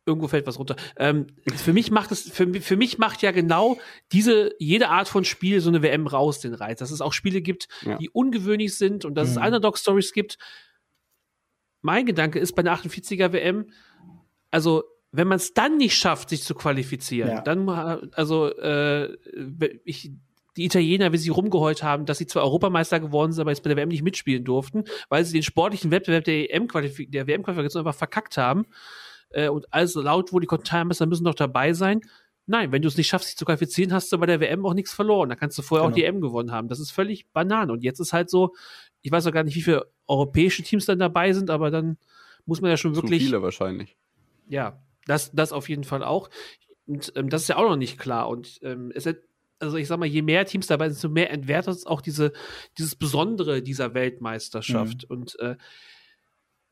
irgendwo fällt was runter. Ähm, für mich macht es, für, für mich macht ja genau diese, jede Art von Spiel so eine WM raus den Reiz. Dass es auch Spiele gibt, Ja. die ungewöhnlich sind und dass es Mhm. Underdog-Stories gibt. Mein Gedanke ist bei der 48er WM, also wenn man es dann nicht schafft, sich zu qualifizieren, Ja. dann, äh, also äh, ich, die Italiener, wie sie rumgeheult haben, dass sie zwar Europameister geworden sind, aber jetzt bei der WM nicht mitspielen durften, weil sie den sportlichen Wettbewerb der EM der WM-Qualifikation einfach verkackt haben. Äh, und alles laut, wo die Kontinentalmeister müssen doch dabei sein. Nein, wenn du es nicht schaffst, dich zu qualifizieren, hast du bei der WM auch nichts verloren. Da kannst du vorher auch Genau. die EM gewonnen haben. Das ist völlig Banane. Und jetzt ist halt so, ich weiß auch gar nicht, wie viele europäische Teams dann dabei sind, aber dann muss man ja schon Zu wirklich viele wahrscheinlich. ja, das, das auf jeden Fall auch. Und ähm, das ist ja auch noch nicht klar. Und ähm, es hat, also ich sag mal, je mehr Teams dabei sind, desto mehr entwertet es auch diese, dieses Besondere dieser Weltmeisterschaft. Und, äh,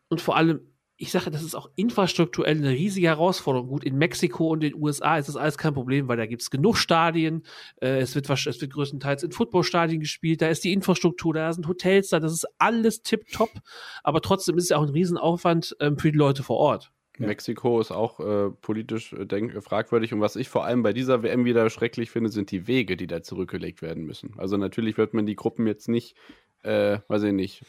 und vor allem, ich sage, das ist auch infrastrukturell eine riesige Herausforderung. Gut, in Mexiko und den USA ist das alles kein Problem, weil da gibt es genug Stadien. Äh, es, wird, es wird größtenteils in Footballstadien gespielt. Da ist die Infrastruktur, da sind Hotels da. Das ist alles tipptopp. Aber trotzdem ist es ja auch ein Riesenaufwand ähm, für die Leute vor Ort. Ja. Mexiko ist auch äh, politisch denk äh, fragwürdig. Und was ich vor allem bei dieser WM wieder schrecklich finde, sind die Wege, die da zurückgelegt werden müssen. Also natürlich wird man die Gruppen jetzt nicht, äh, weiß ich nicht,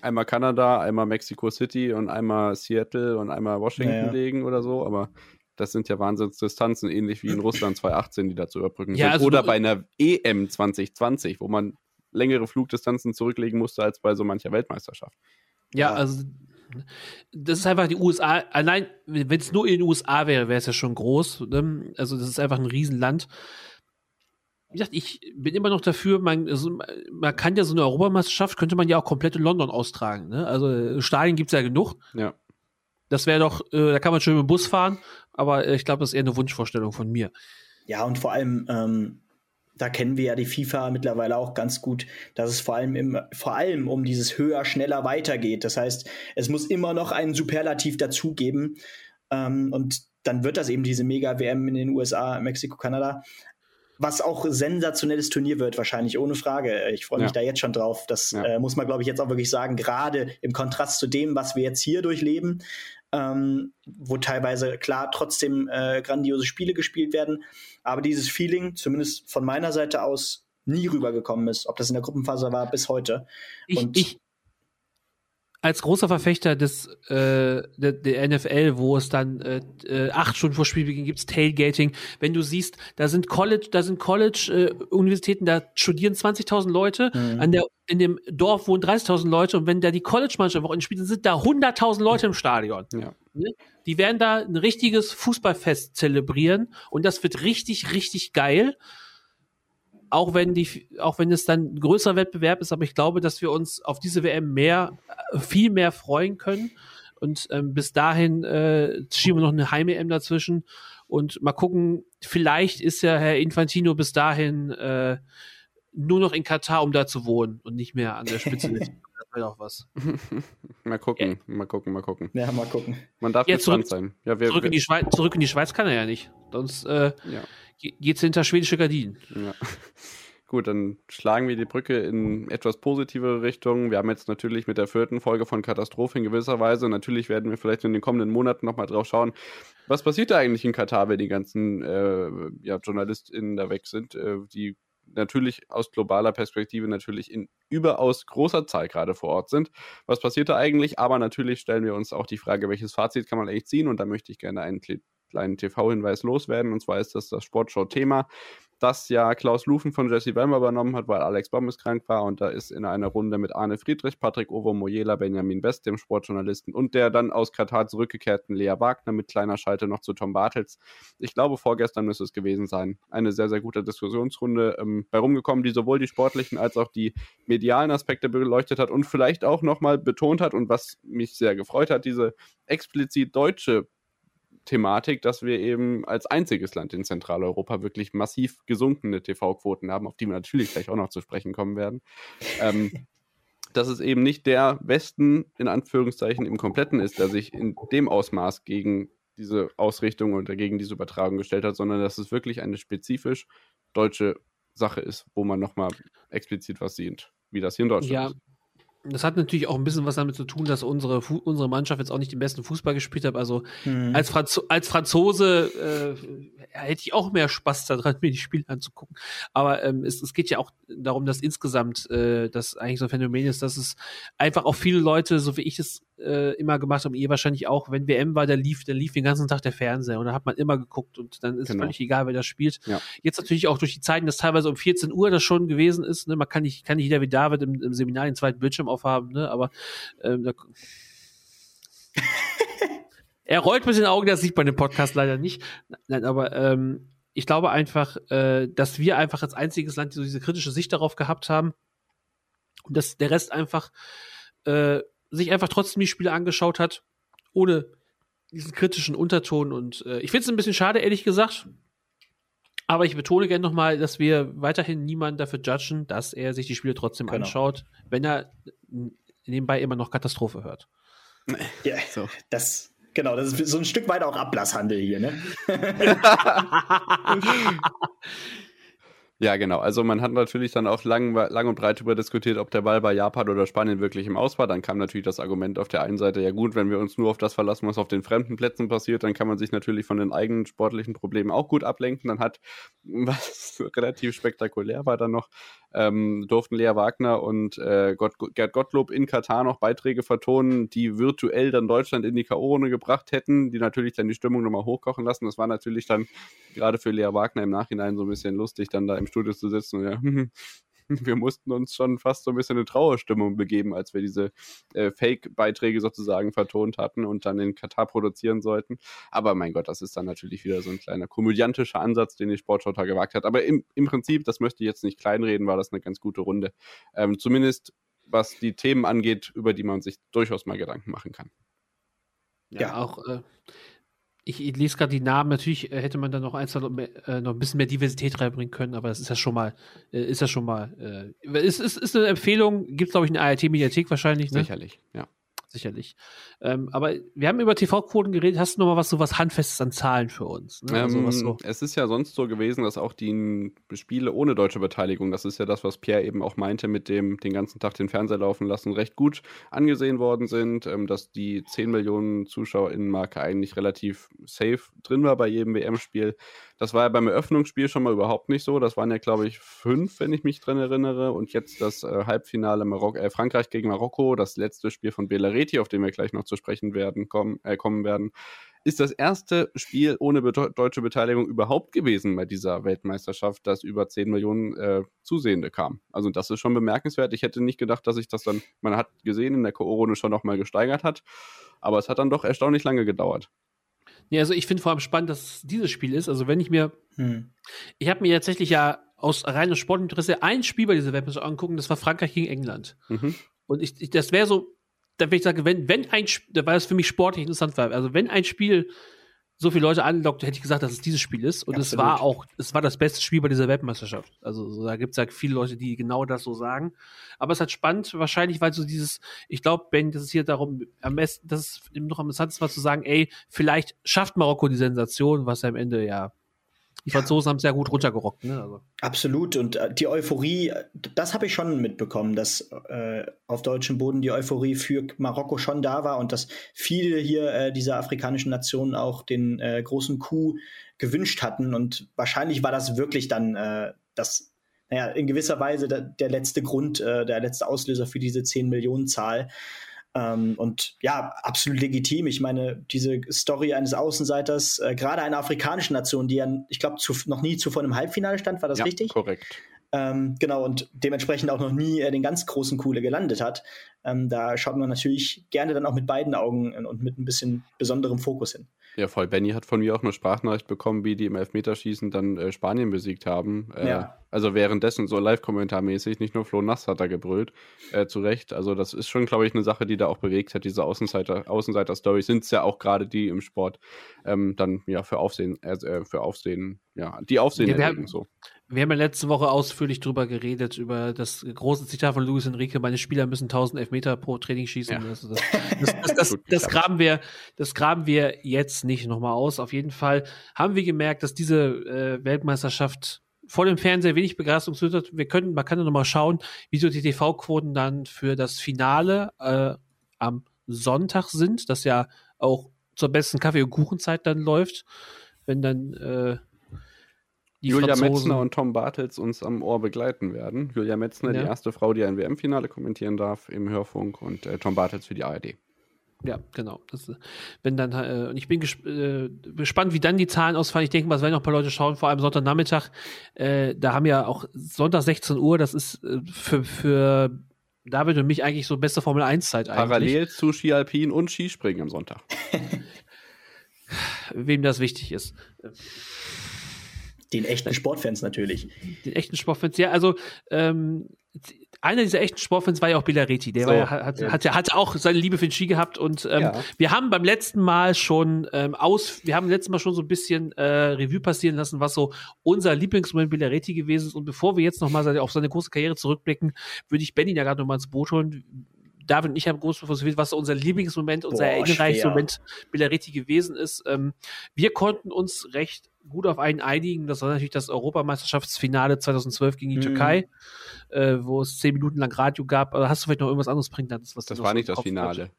einmal Kanada, einmal Mexico City und einmal Seattle und einmal Washington Ja, ja. legen oder so, aber das sind ja Wahnsinnsdistanzen, ähnlich wie in Russland 2018, die da zu überbrücken Ja, sind. also Oder bei einer EM 2020, wo man längere Flugdistanzen zurücklegen musste als bei so mancher Weltmeisterschaft. Ja, Ja. also das ist einfach die USA, allein wenn es nur in den USA wäre, wäre es ja schon groß. Ne? Also das ist einfach ein Riesenland. Wie gesagt, ich bin immer noch dafür, man, also, man kann ja so eine Europameisterschaft, könnte man ja auch komplett in London austragen. Ne? Also äh, Stadien gibt's ja genug. Ja. Das wäre doch, äh, da kann man schön mit dem Bus fahren, aber äh, ich glaube, das ist eher eine Wunschvorstellung von mir. Ja, und vor allem, ähm, da kennen wir ja die FIFA mittlerweile auch ganz gut, dass es vor allem, im, vor allem um dieses höher, schneller weitergeht. Das heißt, es muss immer noch einen Superlativ dazugeben. Ähm, und dann wird das eben diese Mega-WM in den USA, Mexiko, Kanada. Was auch sensationelles Turnier wird, wahrscheinlich, ohne Frage. Ich freue mich Ja. da jetzt schon drauf. Das Ja. äh, muss man, glaube ich, jetzt auch wirklich sagen, gerade im Kontrast zu dem, was wir jetzt hier durchleben. ähm, wo teilweise klar trotzdem äh, grandiose Spiele gespielt werden, aber dieses Feeling, zumindest von meiner Seite aus, nie rübergekommen ist, ob das in der Gruppenphase war bis heute. Ich, Und ich als großer Verfechter des äh, der, der NFL, wo es dann äh, äh, acht Stunden vor Spielbeginn gibt's Tailgating, wenn du siehst, da sind College, da sind College äh, Universitäten, da studieren 20.000 Leute, Mhm. an der in dem Dorf wohnen 30.000 Leute und wenn da die College-Mannschaft auch spielt, sind da 100.000 Leute im Stadion. Ja. Ne? Die werden da ein richtiges Fußballfest zelebrieren und das wird richtig, richtig geil. Auch wenn die, auch wenn es dann ein größerer Wettbewerb ist, aber ich glaube, dass wir uns auf diese WM mehr, viel mehr freuen können. Und ähm, bis dahin äh, schieben wir noch eine Heim-EM dazwischen. Und mal gucken, vielleicht ist ja Herr Infantino bis dahin äh, nur noch in Katar, um da zu wohnen und nicht mehr an der Spitze. das wäre doch was. mal gucken, mal gucken, mal gucken. ja, mal gucken. Man darf Ja, gespannt zurück- sein. Ja, wir, Zurück in, die Schweiz, zurück in die Schweiz kann er ja nicht. Sonst äh, ja. Ge- geht's hinter schwedische Gardinen. Ja. Gut, dann schlagen wir die Brücke in etwas positivere Richtung. Wir haben jetzt natürlich mit der vierten Folge von Katastrophe in gewisser Weise, natürlich werden wir vielleicht in den kommenden Monaten nochmal drauf schauen, was passiert da eigentlich in Katar, wenn die ganzen äh, ja, JournalistInnen da weg sind, äh, die natürlich aus globaler Perspektive natürlich in überaus großer Zahl gerade vor Ort sind. Was passiert da eigentlich? Aber natürlich stellen wir uns auch die Frage, welches Fazit kann man eigentlich ziehen? Und da möchte ich gerne einen kleinen TV-Hinweis loswerden. Und zwar ist das das Sportshow-Thema, das ja Klaus Lufen von Jesse Bellmer übernommen hat, weil Alex Bommes krank war. Und da ist in einer Runde mit Arne Friedrich, Patrick Ovo Moyela, Benjamin Best, dem Sportjournalisten, und der dann aus Katar zurückgekehrten Lea Wagner mit kleiner Schalte noch zu Tom Bartels. Ich glaube, vorgestern müsste es gewesen sein. Eine sehr, sehr gute Diskussionsrunde ähm, bei die sowohl die sportlichen als auch die medialen Aspekte beleuchtet hat und vielleicht auch nochmal betont hat und was mich sehr gefreut hat, diese explizit deutsche Thematik, dass wir eben als einziges Land in Zentraleuropa wirklich massiv gesunkene TV-Quoten haben, auf die wir natürlich gleich auch noch zu sprechen kommen werden. Ähm, dass es eben nicht der Westen in Anführungszeichen im Kompletten ist, der sich in dem Ausmaß gegen diese Ausrichtung und gegen diese Übertragung gestellt hat, sondern dass es wirklich eine spezifisch deutsche Sache ist, wo man nochmal explizit was sieht, wie das hier in Deutschland Ja, ist. Das hat natürlich auch ein bisschen was damit zu tun, dass unsere, Fu unsere Mannschaft jetzt auch nicht den besten Fußball gespielt hat. Also Mhm. als, Franzo als Franzose äh, hätte ich auch mehr Spaß daran, mir die Spiele anzugucken. Aber ähm, es, es geht ja auch darum, dass insgesamt äh, das eigentlich so ein Phänomen ist, dass es einfach auch viele Leute, so wie ich es äh, immer gemacht habe, ihr wahrscheinlich auch, wenn WM war, da lief, dann lief den ganzen Tag der Fernseher und da hat man immer geguckt und dann ist Genau. völlig egal, wer das spielt. Ja. Jetzt natürlich auch durch die Zeiten, dass teilweise um 14 Uhr das schon gewesen ist. Ne? Man kann nicht, kann nicht jeder wie David im, im Seminar den zweiten Bildschirm aufhaben, ne? aber ähm, da, er rollt mit den Augen, das sieht man im Podcast leider nicht. Nein, aber ähm, ich glaube einfach, äh, dass wir einfach als einziges Land so diese kritische Sicht darauf gehabt haben und dass der Rest einfach äh, sich einfach trotzdem die Spiele angeschaut hat, ohne diesen kritischen Unterton. Und äh, ich finde es ein bisschen schade, ehrlich gesagt. Aber ich betone gerne nochmal, dass wir weiterhin niemanden dafür judgen, dass er sich die Spiele trotzdem Genau. anschaut, wenn er nebenbei immer noch Katastrophe hört. Ja, So. das, genau, das ist so ein Stück weit auch Ablasshandel hier, ne? Ja, genau. Also man hat natürlich dann auch lang, lang und breit darüber diskutiert, ob der Ball bei Japan oder Spanien wirklich im Aus war. Dann kam natürlich das Argument auf der einen Seite, ja gut, wenn wir uns nur auf das verlassen, was auf den fremden Plätzen passiert, dann kann man sich natürlich von den eigenen sportlichen Problemen auch gut ablenken. Dann hat, was relativ spektakulär war dann noch, ähm, durften Lea Wagner und äh, Gott, Gerd Gottlob in Katar noch Beiträge vertonen, die virtuell dann Deutschland in die K.O.-Runde gebracht hätten, die natürlich dann die Stimmung nochmal hochkochen lassen. Das war natürlich dann gerade für Lea Wagner im Nachhinein so ein bisschen lustig, dann da im Studio zu sitzen und ja, wir mussten uns schon fast so ein bisschen in Trauerstimmung begeben, als wir diese äh, Fake-Beiträge sozusagen vertont hatten und dann in Katar produzieren sollten. Aber mein Gott, das ist dann natürlich wieder so ein kleiner komödiantischer Ansatz, den die Sportschau da gewagt hat. Aber im, im Prinzip, das möchte ich jetzt nicht kleinreden, war das eine ganz gute Runde. Ähm, zumindest was die Themen angeht, über die man sich durchaus mal Gedanken machen kann. Ja, Ja. auch äh, ich, lese gerade die Namen, natürlich äh, hätte man da noch ein, zwei, äh, noch ein bisschen mehr Diversität reinbringen können, aber das ist ja schon mal, äh, ist ja schon mal, äh, ist, ist, ist eine Empfehlung, gibt es glaube ich in der ART-Mediathek wahrscheinlich, ne? Sicherlich, ja. Sicherlich. Ähm, aber wir haben über TV-Quoten geredet. Hast du noch mal was so was Handfestes an Zahlen für uns? Ne? Also ähm, so. Es ist ja sonst so gewesen, dass auch die Spiele ohne deutsche Beteiligung, das ist ja das, was Pierre eben auch meinte, mit dem den ganzen Tag den Fernseher laufen lassen, recht gut angesehen worden sind, ähm, dass die 10 Millionen ZuschauerInnen-Marke eigentlich relativ safe drin war bei jedem WM-Spiel. Das war ja beim Eröffnungsspiel schon mal überhaupt nicht so. Das waren ja, glaube ich, fünf, wenn ich mich dran erinnere. Und jetzt das äh, Halbfinale Marok äh, Frankreich gegen Marokko, das letzte Spiel von Belareti, auf dem wir gleich noch zu sprechen werden, kommen, äh, kommen werden, ist das erste Spiel ohne be deutsche Beteiligung überhaupt gewesen bei dieser Weltmeisterschaft, das über 10 Millionen äh, Zusehende kam. Also das ist schon bemerkenswert. Ich hätte nicht gedacht, dass sich das dann, man hat gesehen, in der Corona schon nochmal gesteigert hat. Aber es hat dann doch erstaunlich lange gedauert. Ja, also ich finde vor allem spannend, dass es dieses Spiel ist. Also wenn ich mir, hm. ich habe mir tatsächlich ja aus reinem Sportinteresse ein Spiel bei dieser Webseite angucken, das war Frankreich gegen England. Mhm. Und ich, ich das wäre so, da würde ich sagen, wenn, wenn ein Spiel, weil es für mich sportlich interessant war, also wenn ein Spiel so viele Leute anlockt, hätte ich gesagt, dass es dieses Spiel ist. Und es war auch, es war das beste Spiel bei dieser Weltmeisterschaft. Also so, da gibt es ja viele Leute, die genau das so sagen. Aber es hat spannend, wahrscheinlich, weil so dieses, ich glaube, Ben, das ist hier darum, am besten, das ist noch am interessantesten war zu sagen, ey, vielleicht schafft Marokko die Sensation, was am Ende ja die Franzosen ja. haben es sehr gut runtergerockt. Ne? Also. Absolut. Und äh, die Euphorie, das habe ich schon mitbekommen, dass äh, auf deutschem Boden die Euphorie für Marokko schon da war und dass viele hier äh, dieser afrikanischen Nationen auch den äh, großen Coup gewünscht hatten. Und wahrscheinlich war das wirklich dann äh, das, naja, in gewisser Weise der, der letzte Grund, äh, der letzte Auslöser für diese 10 Millionen Zahl. Ähm, und ja, absolut legitim. Ich meine, diese Story eines Außenseiters, äh, gerade einer afrikanischen Nation, die ja, ich glaube, noch nie zuvor im Halbfinale stand, war das ja, richtig? Korrekt. Ähm, genau, und dementsprechend auch noch nie äh, den ganz großen Kuhle gelandet hat. Ähm, da schaut man natürlich gerne dann auch mit beiden Augen und mit ein bisschen besonderem Fokus hin. Ja, voll. Benny hat von mir auch eine Sprachnachricht bekommen, wie die im Elfmeterschießen dann äh, Spanien besiegt haben. Äh, ja. Also währenddessen so Live-Kommentarmäßig, nicht nur Flo Nass hat da gebrüllt, äh, zu Recht. Also das ist schon, glaube ich, eine Sache, die da auch bewegt hat. Diese Außenseiter, Außenseiter-Stories sind es ja auch gerade die im Sport ähm, dann ja für Aufsehen, äh, für Aufsehen, ja, die Aufsehen ja, erregen, so. Wir haben ja letzte Woche ausführlich drüber geredet, über das große Zitat von Luis Enrique, meine Spieler müssen 1000 Elfmeter pro Training schießen. Ja. Das, das, das, das, das, graben wir, das graben wir jetzt nicht nochmal aus. Auf jeden Fall haben wir gemerkt, dass diese äh, Weltmeisterschaft vor dem Fernseher wenig Begeisterung hat. Wir können, man kann ja nochmal schauen, wie so die TV-Quoten dann für das Finale äh, am Sonntag sind, das ja auch zur besten Kaffee- und Kuchenzeit dann läuft, wenn dann äh, Julia Franzosen. Metzner und Tom Bartels uns am Ohr begleiten werden. Julia Metzner, ja. die erste Frau, die ein WM-Finale kommentieren darf im Hörfunk und äh, Tom Bartels für die ARD. Ja, genau. Das, wenn dann, äh, und ich bin gesp äh, gespannt, wie dann die Zahlen ausfallen. Ich denke mal, es werden noch ein paar Leute schauen, vor allem Sonntagnachmittag. Äh, da haben ja auch Sonntag 16 Uhr, das ist äh, für, für David und mich eigentlich so beste Formel 1 Zeit eigentlich. Parallel zu Ski Alpin und Skispringen am Sonntag. Wem das wichtig ist. Den echten Sportfans natürlich. Den echten Sportfans, ja, also ähm, einer dieser echten Sportfans war ja auch Bilareti. Der so, war, hat, ja. Hat, hat, auch seine Liebe für den Ski gehabt und ähm, ja. wir haben beim letzten Mal schon ähm, aus, wir haben letztes Mal schon so ein bisschen äh, Revue passieren lassen, was so unser Lieblingsmoment Bilareti gewesen ist. Und bevor wir jetzt nochmal auf seine große Karriere zurückblicken, würde ich Benny da gerade nochmal ins Boot holen. David und ich haben groß was unser Lieblingsmoment, unser erinnerreichster Moment Bilareti gewesen ist. Ähm, wir konnten uns recht gut auf einen einigen. Das war natürlich das Europameisterschaftsfinale 2012 gegen die mhm. Türkei, äh, wo es zehn Minuten lang Radio gab. Oder hast du vielleicht noch irgendwas anderes bringen lassen? Was das war nicht das Finale.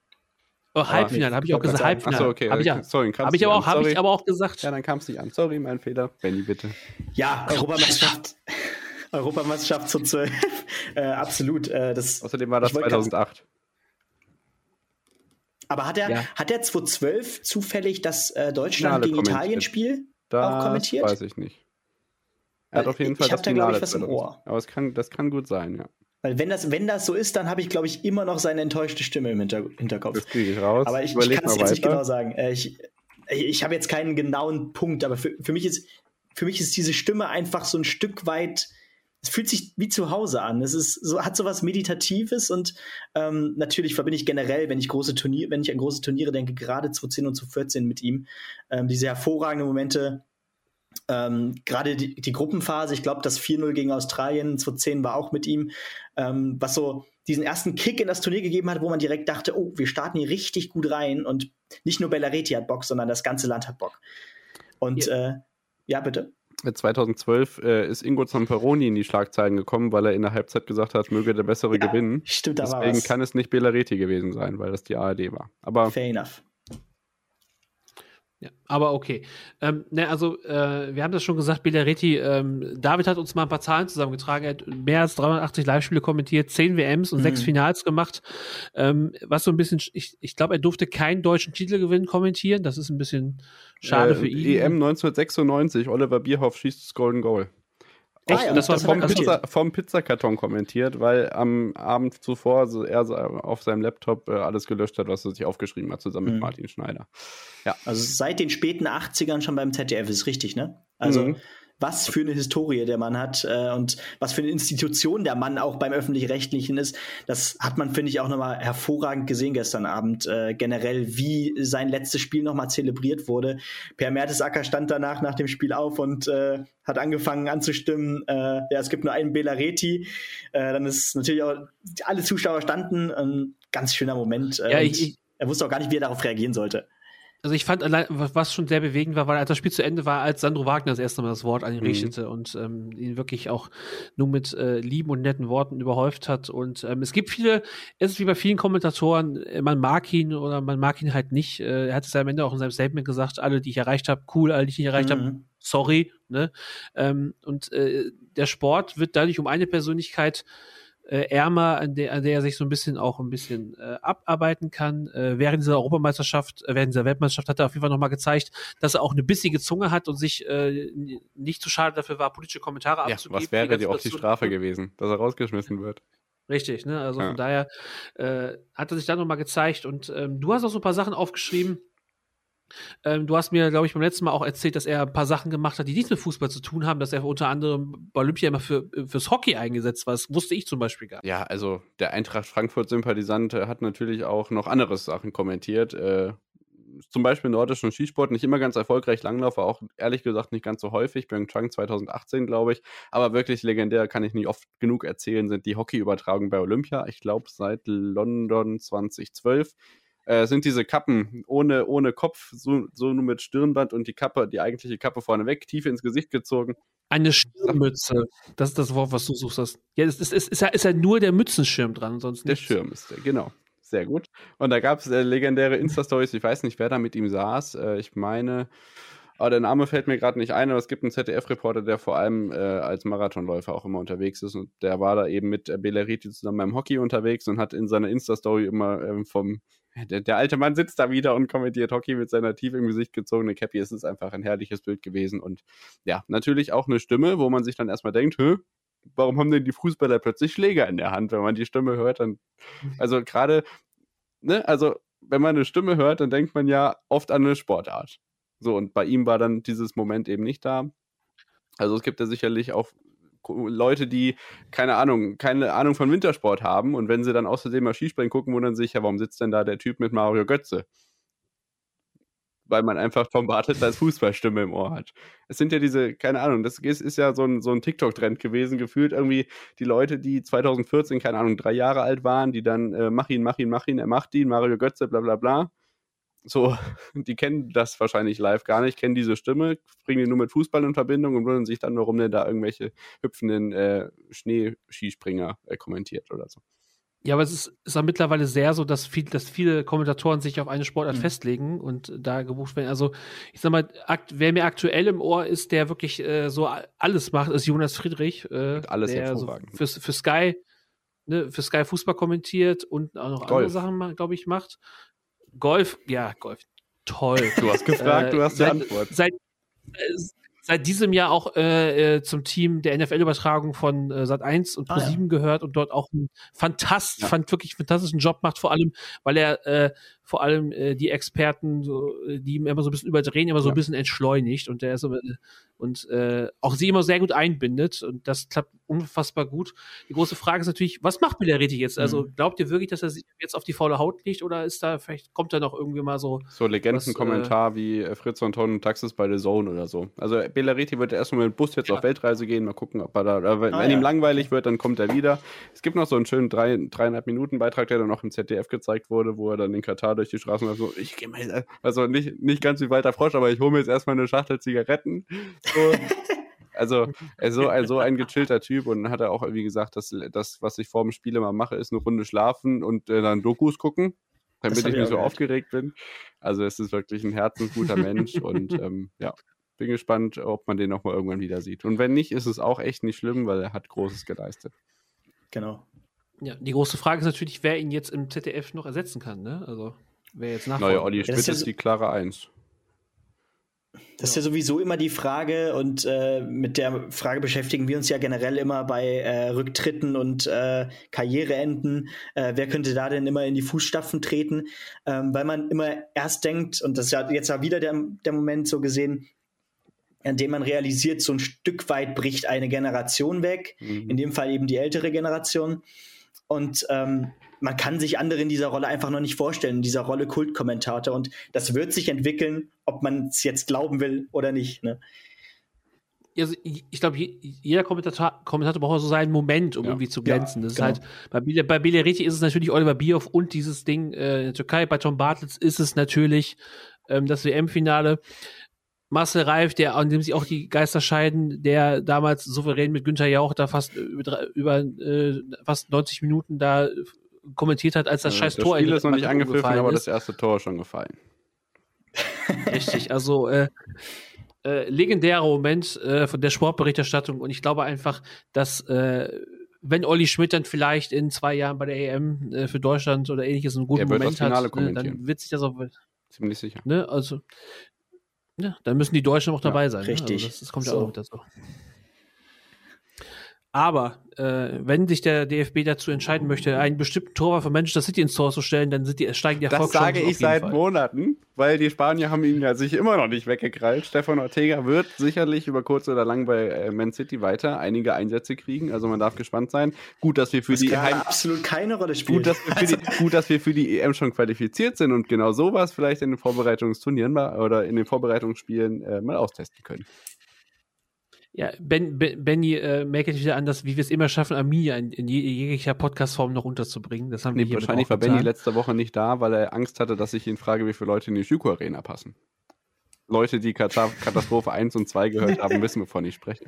Oh, Halbfinale, habe ich auch gesagt. Halbfinale. Achso, okay. Habe ich, ja, sorry, hab ich, aber auch, hab ich aber auch gesagt. Ja, dann kam es nicht an. Sorry, mein Fehler. Benny, bitte. Ja, Europameisterschaft. Europameisterschaft zu 12. äh, absolut. Äh, das, Außerdem war das 2008. Aber hat er, ja. hat er 2012 zufällig das äh, Deutschland Finale gegen Italien-Spiel? Das auch kommentiert? weiß ich nicht. Er hat auf jeden Fall ich das da, Finale ich, was im Ohr. Aber es kann, das kann gut sein, ja. Weil wenn das, wenn das so ist, dann habe ich, glaube ich, immer noch seine enttäuschte Stimme im Hinter Hinterkopf. Das kriege ich raus. Aber ich, ich kann es jetzt nicht genau sagen. Äh, ich, ich habe jetzt keinen genauen Punkt, aber für, für, mich ist, für mich ist diese Stimme einfach so ein Stück weit es fühlt sich wie zu Hause an. Es ist so, hat so was Meditatives und ähm, natürlich verbinde ich generell, wenn ich große Turniere, wenn ich an große Turniere denke, gerade 2010 und 2014 mit ihm, ähm, diese hervorragenden Momente Ähm, Gerade die, die, Gruppenphase, ich glaube, das 4-0 gegen Australien 2010 war auch mit ihm, ähm, was so diesen ersten Kick in das Turnier gegeben hat, wo man direkt dachte, oh, wir starten hier richtig gut rein und nicht nur Bellareti hat Bock, sondern das ganze Land hat Bock. Und ja, äh, ja bitte. 2012 äh, ist Ingo Zamperoni in die Schlagzeilen gekommen, weil er in der Halbzeit gesagt hat, möge der Bessere ja, gewinnen. Stimmt, da Deswegen kann es nicht Bellareti gewesen sein, weil das die ARD war. Aber Fair enough. Ja, aber okay. Ähm, ne, also, äh, wir haben das schon gesagt, Bilaretti, ähm, David hat uns mal ein paar Zahlen zusammengetragen. Er hat mehr als 380 Live-Spiele kommentiert, 10 WMs und mhm. 6 Finals gemacht. Ähm, was so ein bisschen, ich, ich glaube, er durfte keinen deutschen Titelgewinn kommentieren. Das ist ein bisschen schade äh, für ihn. EM 1996, Oliver Bierhoff schießt das Golden Goal. Echt? Ah, ja, das war vom, Pizza, vom, Pizzakarton kommentiert, weil am Abend zuvor also er auf seinem Laptop äh, alles gelöscht hat, was er sich aufgeschrieben hat, zusammen mhm. mit Martin Schneider. Ja. Also seit den späten 80ern schon beim ZDF ist richtig, ne? Also mhm was für eine Historie der Mann hat äh, und was für eine Institution der Mann auch beim öffentlich-rechtlichen ist. Das hat man, finde ich, auch nochmal hervorragend gesehen gestern Abend. Äh, generell, wie sein letztes Spiel nochmal zelebriert wurde. Per Mertesacker stand danach nach dem Spiel auf und äh, hat angefangen anzustimmen. Äh, ja, es gibt nur einen Belareti. Äh, dann ist natürlich auch alle Zuschauer standen. Ein ganz schöner Moment. Äh, ja, ich, ich, er wusste auch gar nicht, wie er darauf reagieren sollte. Also ich fand, allein, was schon sehr bewegend war, weil als das Spiel zu Ende war, als Sandro Wagner das erste Mal das Wort an ihn mhm. richtete und ähm, ihn wirklich auch nur mit äh, lieben und netten Worten überhäuft hat. Und ähm, es gibt viele, es ist wie bei vielen Kommentatoren, äh, man mag ihn oder man mag ihn halt nicht. Äh, er hat es ja am Ende auch in seinem Statement gesagt, alle, die ich erreicht habe, cool, alle, die ich nicht erreicht mhm. habe, sorry. Ne? Ähm, und äh, der Sport wird dadurch um eine Persönlichkeit äh, ärmer, an der, an der er sich so ein bisschen auch ein bisschen äh, abarbeiten kann. Äh, während dieser Europameisterschaft, äh, während dieser Weltmeisterschaft hat er auf jeden Fall nochmal gezeigt, dass er auch eine bissige Zunge hat und sich äh, nicht zu schade dafür war, politische Kommentare ja, abzugeben. Was wäre die auch die Strafe gewesen, dass er rausgeschmissen wird? Richtig, ne? Also ja. von daher äh, hat er sich da nochmal gezeigt und ähm, du hast auch so ein paar Sachen aufgeschrieben, ähm, du hast mir, glaube ich, beim letzten Mal auch erzählt, dass er ein paar Sachen gemacht hat, die nichts mit Fußball zu tun haben, dass er unter anderem bei Olympia immer für, fürs Hockey eingesetzt war. Das wusste ich zum Beispiel gar nicht. Ja, also der Eintracht Frankfurt-Sympathisant hat natürlich auch noch andere Sachen kommentiert. Äh, zum Beispiel nordischen Skisport, nicht immer ganz erfolgreich, Langlauf war auch ehrlich gesagt nicht ganz so häufig, Pyeongchang 2018, glaube ich, aber wirklich legendär, kann ich nicht oft genug erzählen, sind die Hockeyübertragungen bei Olympia, ich glaube seit London 2012 äh, sind diese Kappen ohne, ohne Kopf, so, so nur mit Stirnband und die Kappe, die eigentliche Kappe vorneweg, tief ins Gesicht gezogen. Eine Stirnmütze. Das ist das Wort, was du suchst. Ja, es ist, ist, ist, ja, ist ja nur der Mützenschirm dran, sonst Der Schirm ist der, genau. Sehr gut. Und da gab es äh, legendäre Insta-Stories. Ich weiß nicht, wer da mit ihm saß. Äh, ich meine, aber der Name fällt mir gerade nicht ein, aber es gibt einen ZDF-Reporter, der vor allem äh, als Marathonläufer auch immer unterwegs ist und der war da eben mit Belleriti zusammen beim Hockey unterwegs und hat in seiner Insta-Story immer ähm, vom der, der, alte Mann sitzt da wieder und kommentiert Hockey mit seiner tief im Gesicht gezogenen Cappy. Es ist einfach ein herrliches Bild gewesen und ja, natürlich auch eine Stimme, wo man sich dann erstmal denkt, Hö, warum haben denn die Fußballer plötzlich Schläger in der Hand? Wenn man die Stimme hört, dann, also gerade, ne, also wenn man eine Stimme hört, dann denkt man ja oft an eine Sportart. So, und bei ihm war dann dieses Moment eben nicht da. Also es gibt ja sicherlich auch Leute, die keine Ahnung, keine Ahnung von Wintersport haben und wenn sie dann außerdem mal Skispringen gucken, wundern sich, ja, warum sitzt denn da der Typ mit Mario Götze? Weil man einfach Tom Bartels als Fußballstimme im Ohr hat. Es sind ja diese, keine Ahnung, das ist, ist ja so ein, so ein TikTok-Trend gewesen, gefühlt irgendwie die Leute, die 2014, keine Ahnung, drei Jahre alt waren, die dann äh, mach ihn, mach ihn, mach ihn, er macht ihn, Mario Götze, bla bla bla so, die kennen das wahrscheinlich live gar nicht, kennen diese Stimme, bringen die nur mit Fußball in Verbindung und wundern sich dann, warum der da irgendwelche hüpfenden äh, Schneeskispringer äh, kommentiert oder so. Ja, aber es ist, ist auch mittlerweile sehr so, dass, viel, dass viele Kommentatoren sich auf eine Sportart mhm. festlegen und da gebucht werden. Also, ich sag mal, akt, wer mir aktuell im Ohr ist, der wirklich äh, so alles macht, ist Jonas Friedrich. Äh, alles der so für, für Sky, ne, für Sky Fußball kommentiert und auch noch Golf. andere Sachen, glaube ich, macht. Golf, ja, Golf, toll. Du hast gefragt, äh, du hast die Antwort. Seit, seit diesem Jahr auch äh, äh zum Team der NFL-Übertragung von äh, Sat 1 und Pro7 ah, ja. gehört und dort auch einen fantast, ja. fand wirklich fantastischen Job macht, vor allem, weil er äh, vor allem äh, die Experten, so, äh, die ihm immer so ein bisschen überdrehen, immer so ein bisschen entschleunigt und der ist aber, und äh, auch sie immer sehr gut einbindet und das klappt unfassbar gut. Die große Frage ist natürlich, was macht Billeriti jetzt? Also Mhm. glaubt ihr wirklich, dass er sich jetzt auf die faule Haut liegt oder ist da vielleicht kommt da noch irgendwie mal so So Legendenkommentar wie äh, Fritz und Ton und Taxis bei The Zone oder so. Also Bellariti wird erstmal mit dem Bus jetzt Ja. auf Weltreise gehen, mal gucken, ob er da, äh, wenn, Ah, wenn ja. ihm langweilig wird, dann kommt er wieder. Es gibt noch so einen schönen drei, dreieinhalb Minuten Beitrag, der dann noch im ZDF gezeigt wurde, wo er dann in Katar durch die Straßen läuft, so, ich gehe mal, also nicht, nicht ganz wie Walter Frosch, aber ich hole mir jetzt erstmal eine Schachtel Zigaretten. So. Also, er ist so, ein- so ein gechillter Typ und hat er auch, wie gesagt, das, das, was ich vor dem Spiel immer mache, ist eine Runde schlafen und äh, dann Dokus gucken, damit ich ich nicht so gehört. aufgeregt bin. Also, es ist wirklich ein herzensguter Mensch und ähm, ja, bin gespannt, ob man den nochmal irgendwann wieder sieht. Und wenn nicht, ist es auch echt nicht schlimm, weil er hat Großes geleistet. Genau. Ja, die große Frage ist natürlich, wer ihn jetzt im ZDF noch ersetzen kann, ne? Also, wer jetzt Neue nachfolgt. Olli das Schmidt ist ja ist so- die klare Eins. Das ist ja sowieso immer die Frage und äh, mit der Frage beschäftigen wir uns ja generell immer bei äh, Rücktritten und äh, Karriereenden. Äh, wer könnte da denn immer in die Fußstapfen treten? Ähm, weil man immer erst denkt, und das ist ja jetzt ja wieder der, der Moment so gesehen, an dem man realisiert, so ein Stück weit bricht eine Generation weg, Mhm. in dem Fall eben die ältere Generation. Und ähm, man kann sich andere in dieser Rolle einfach noch nicht vorstellen, in dieser Rolle Kultkommentator. Und das wird sich entwickeln, ob man es jetzt glauben will oder nicht. Ne? also, ich glaube, je- jeder Kommentator, Kommentator braucht so seinen Moment, um Ja. irgendwie zu Ja, glänzen. das genau. ist halt, bei, Bil bei Bileriti ist es natürlich Oliver Bierhoff und dieses Ding äh, in der Türkei. Bei Tom Bartlitz ist es natürlich ähm, das WM-Finale. Marcel Reif, der, an dem sich auch die Geister scheiden, der damals souverän mit Günther Jauch da fast über, drei- über äh, fast 90 Minuten da äh, kommentiert hat, als das Äh, scheiß das Tor Spiel in ist noch nicht umgefallen aber ist. das erste Tor ist schon gefallen. Richtig, also äh, äh, legendärer Moment äh, von der Sportberichterstattung und ich glaube einfach, dass äh, wenn Olli Schmidt dann vielleicht in zwei Jahren bei der EM äh, für Deutschland oder ähnliches einen guten Moment das hat, ne, dann wird sich das auch, Ziemlich sicher. ne, also ja, dann müssen die Deutschen auch dabei sein. richtig. Ne? Also das, das kommt ja So. auch mit dazu. Aber äh, wenn sich der DFB dazu entscheiden möchte, einen bestimmten Torwart von Manchester City ins Tor zu stellen, dann sind die, steigen die Das Erfolgschancen sage auf ich jeden seit Fall. Monaten, weil die Spanier haben ihn ja sich immer noch nicht weggekrallt. Stefan Ortega wird sicherlich über kurz oder lang bei äh, Man City weiter einige Einsätze kriegen. Also man darf gespannt sein. Gut, dass wir für Das die Heim absolut keine Rolle spielt. Gut dass, wir für die, gut, dass wir für die EM schon qualifiziert sind und genau sowas vielleicht in den Vorbereitungsturnieren mal, oder in den Vorbereitungsspielen äh, mal austesten können. Ja, ben, ben, Benny äh, merkt wieder an, dass wie wir es immer schaffen, Arminia in, in je- jeglicher Podcast-Form noch unterzubringen. Das haben Nee, wir hier wahrscheinlich war Benny letzte Woche nicht da, weil er Angst hatte, dass ich ihn frage, wie viele Leute in die Schüko Arena passen. Leute, die Katar Katastrophe 1 und 2 gehört haben, wissen, wovon ich spreche.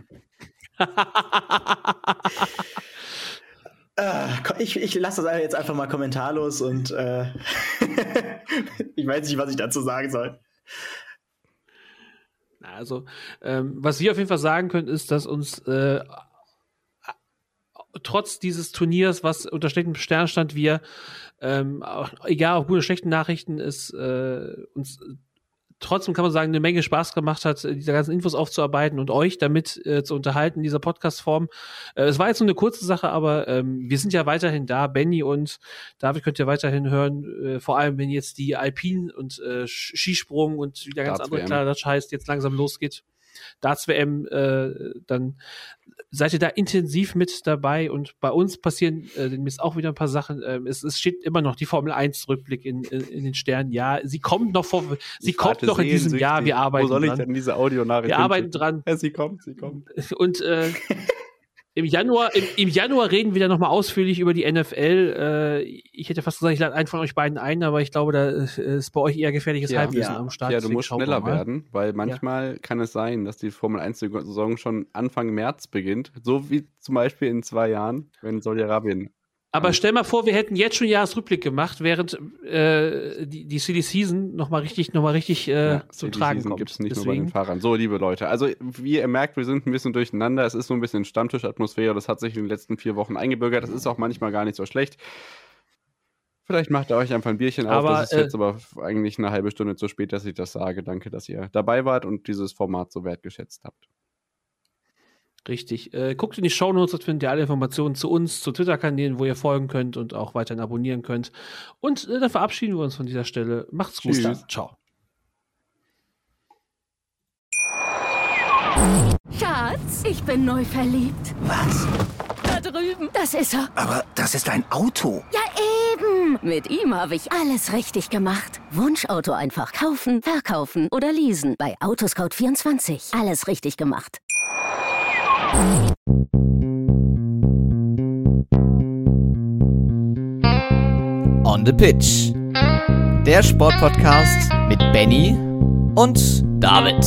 Komm, ich ich lasse das jetzt einfach mal kommentarlos und äh, ich weiß nicht, was ich dazu sagen soll. Also, ähm, was wir auf jeden Fall sagen können, ist, dass uns äh, trotz dieses Turniers, was unter schlechtem Stern stand, wir, ähm, auch, egal ob gute oder schlechte Nachrichten, ist äh, uns trotzdem kann man sagen, eine Menge Spaß gemacht hat, äh, diese ganzen Infos aufzuarbeiten und euch damit äh, zu unterhalten in dieser Podcast-Form. Äh, es war jetzt nur eine kurze Sache, aber ähm, wir sind ja weiterhin da. Benny und David könnt ihr weiterhin hören, äh, vor allem wenn jetzt die Alpin und äh, Skisprung und wie der ganz andere WM. Klatsch heißt, jetzt langsam losgeht. Darts WM, äh, dann seid ihr da intensiv mit dabei und bei uns passieren äh, demnächst auch wieder ein paar Sachen. Ähm, es, es steht immer noch die Formel 1 Rückblick in, in, in den Sternen. Ja, sie kommt noch vor, sie Ich kommt noch in diesem Jahr. Wir arbeiten Wo soll ich dran. denn diese Audionachricht Wir arbeiten dran. Ja, sie kommt, sie kommt. Und äh, im Januar, im, im Januar reden wir dann nochmal ausführlich über die NFL. Äh, ich hätte fast gesagt, ich lade einen von euch beiden ein, aber ich glaube, da äh, ist bei euch eher gefährliches Ja. Halbwissen Ja. am Start. Ja, du musst schneller werden, weil manchmal kann es sein, dass die Formel 1-Saison schon Anfang März beginnt. So wie zum Beispiel in zwei Jahren, wenn Saudi-Arabien. Aber stell mal vor, wir hätten jetzt schon Jahresrückblick gemacht, während äh, die, die Silly Season nochmal richtig, noch mal richtig äh, zum Tragen kommt. gibt es nicht nur bei Deswegen, den Fahrern. So, liebe Leute, also wie ihr merkt, wir sind ein bisschen durcheinander. Es ist so ein bisschen Stammtischatmosphäre. Das hat sich in den letzten vier Wochen eingebürgert. Das ist auch manchmal gar nicht so schlecht. Vielleicht macht ihr euch einfach ein Bierchen auf. Aber, das ist äh, jetzt aber eigentlich eine halbe Stunde zu spät, dass ich das sage. Danke, dass ihr dabei wart und dieses Format so wertgeschätzt habt. Richtig. Äh, guckt in die Shownotes, dort findet ihr alle Informationen zu uns, zu Twitter-Kanälen, wo ihr folgen könnt und auch weiterhin abonnieren könnt. Und äh, dann verabschieden wir uns von dieser Stelle. Macht's gut. Tschüss. Ciao. Schatz, ich bin neu verliebt. Was? Da drüben. Das ist er. Aber das ist ein Auto. Ja, eben. Mit ihm habe ich alles richtig gemacht. Wunschauto einfach kaufen, verkaufen oder leasen. Bei Autoscout24. Alles richtig gemacht. On the Pitch. Der Sportpodcast mit Benny und David.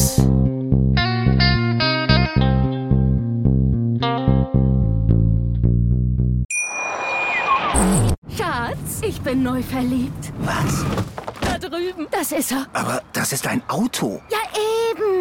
Schatz, ich bin neu verliebt. Was? Da drüben. Das ist er. Aber das ist ein Auto. Ja,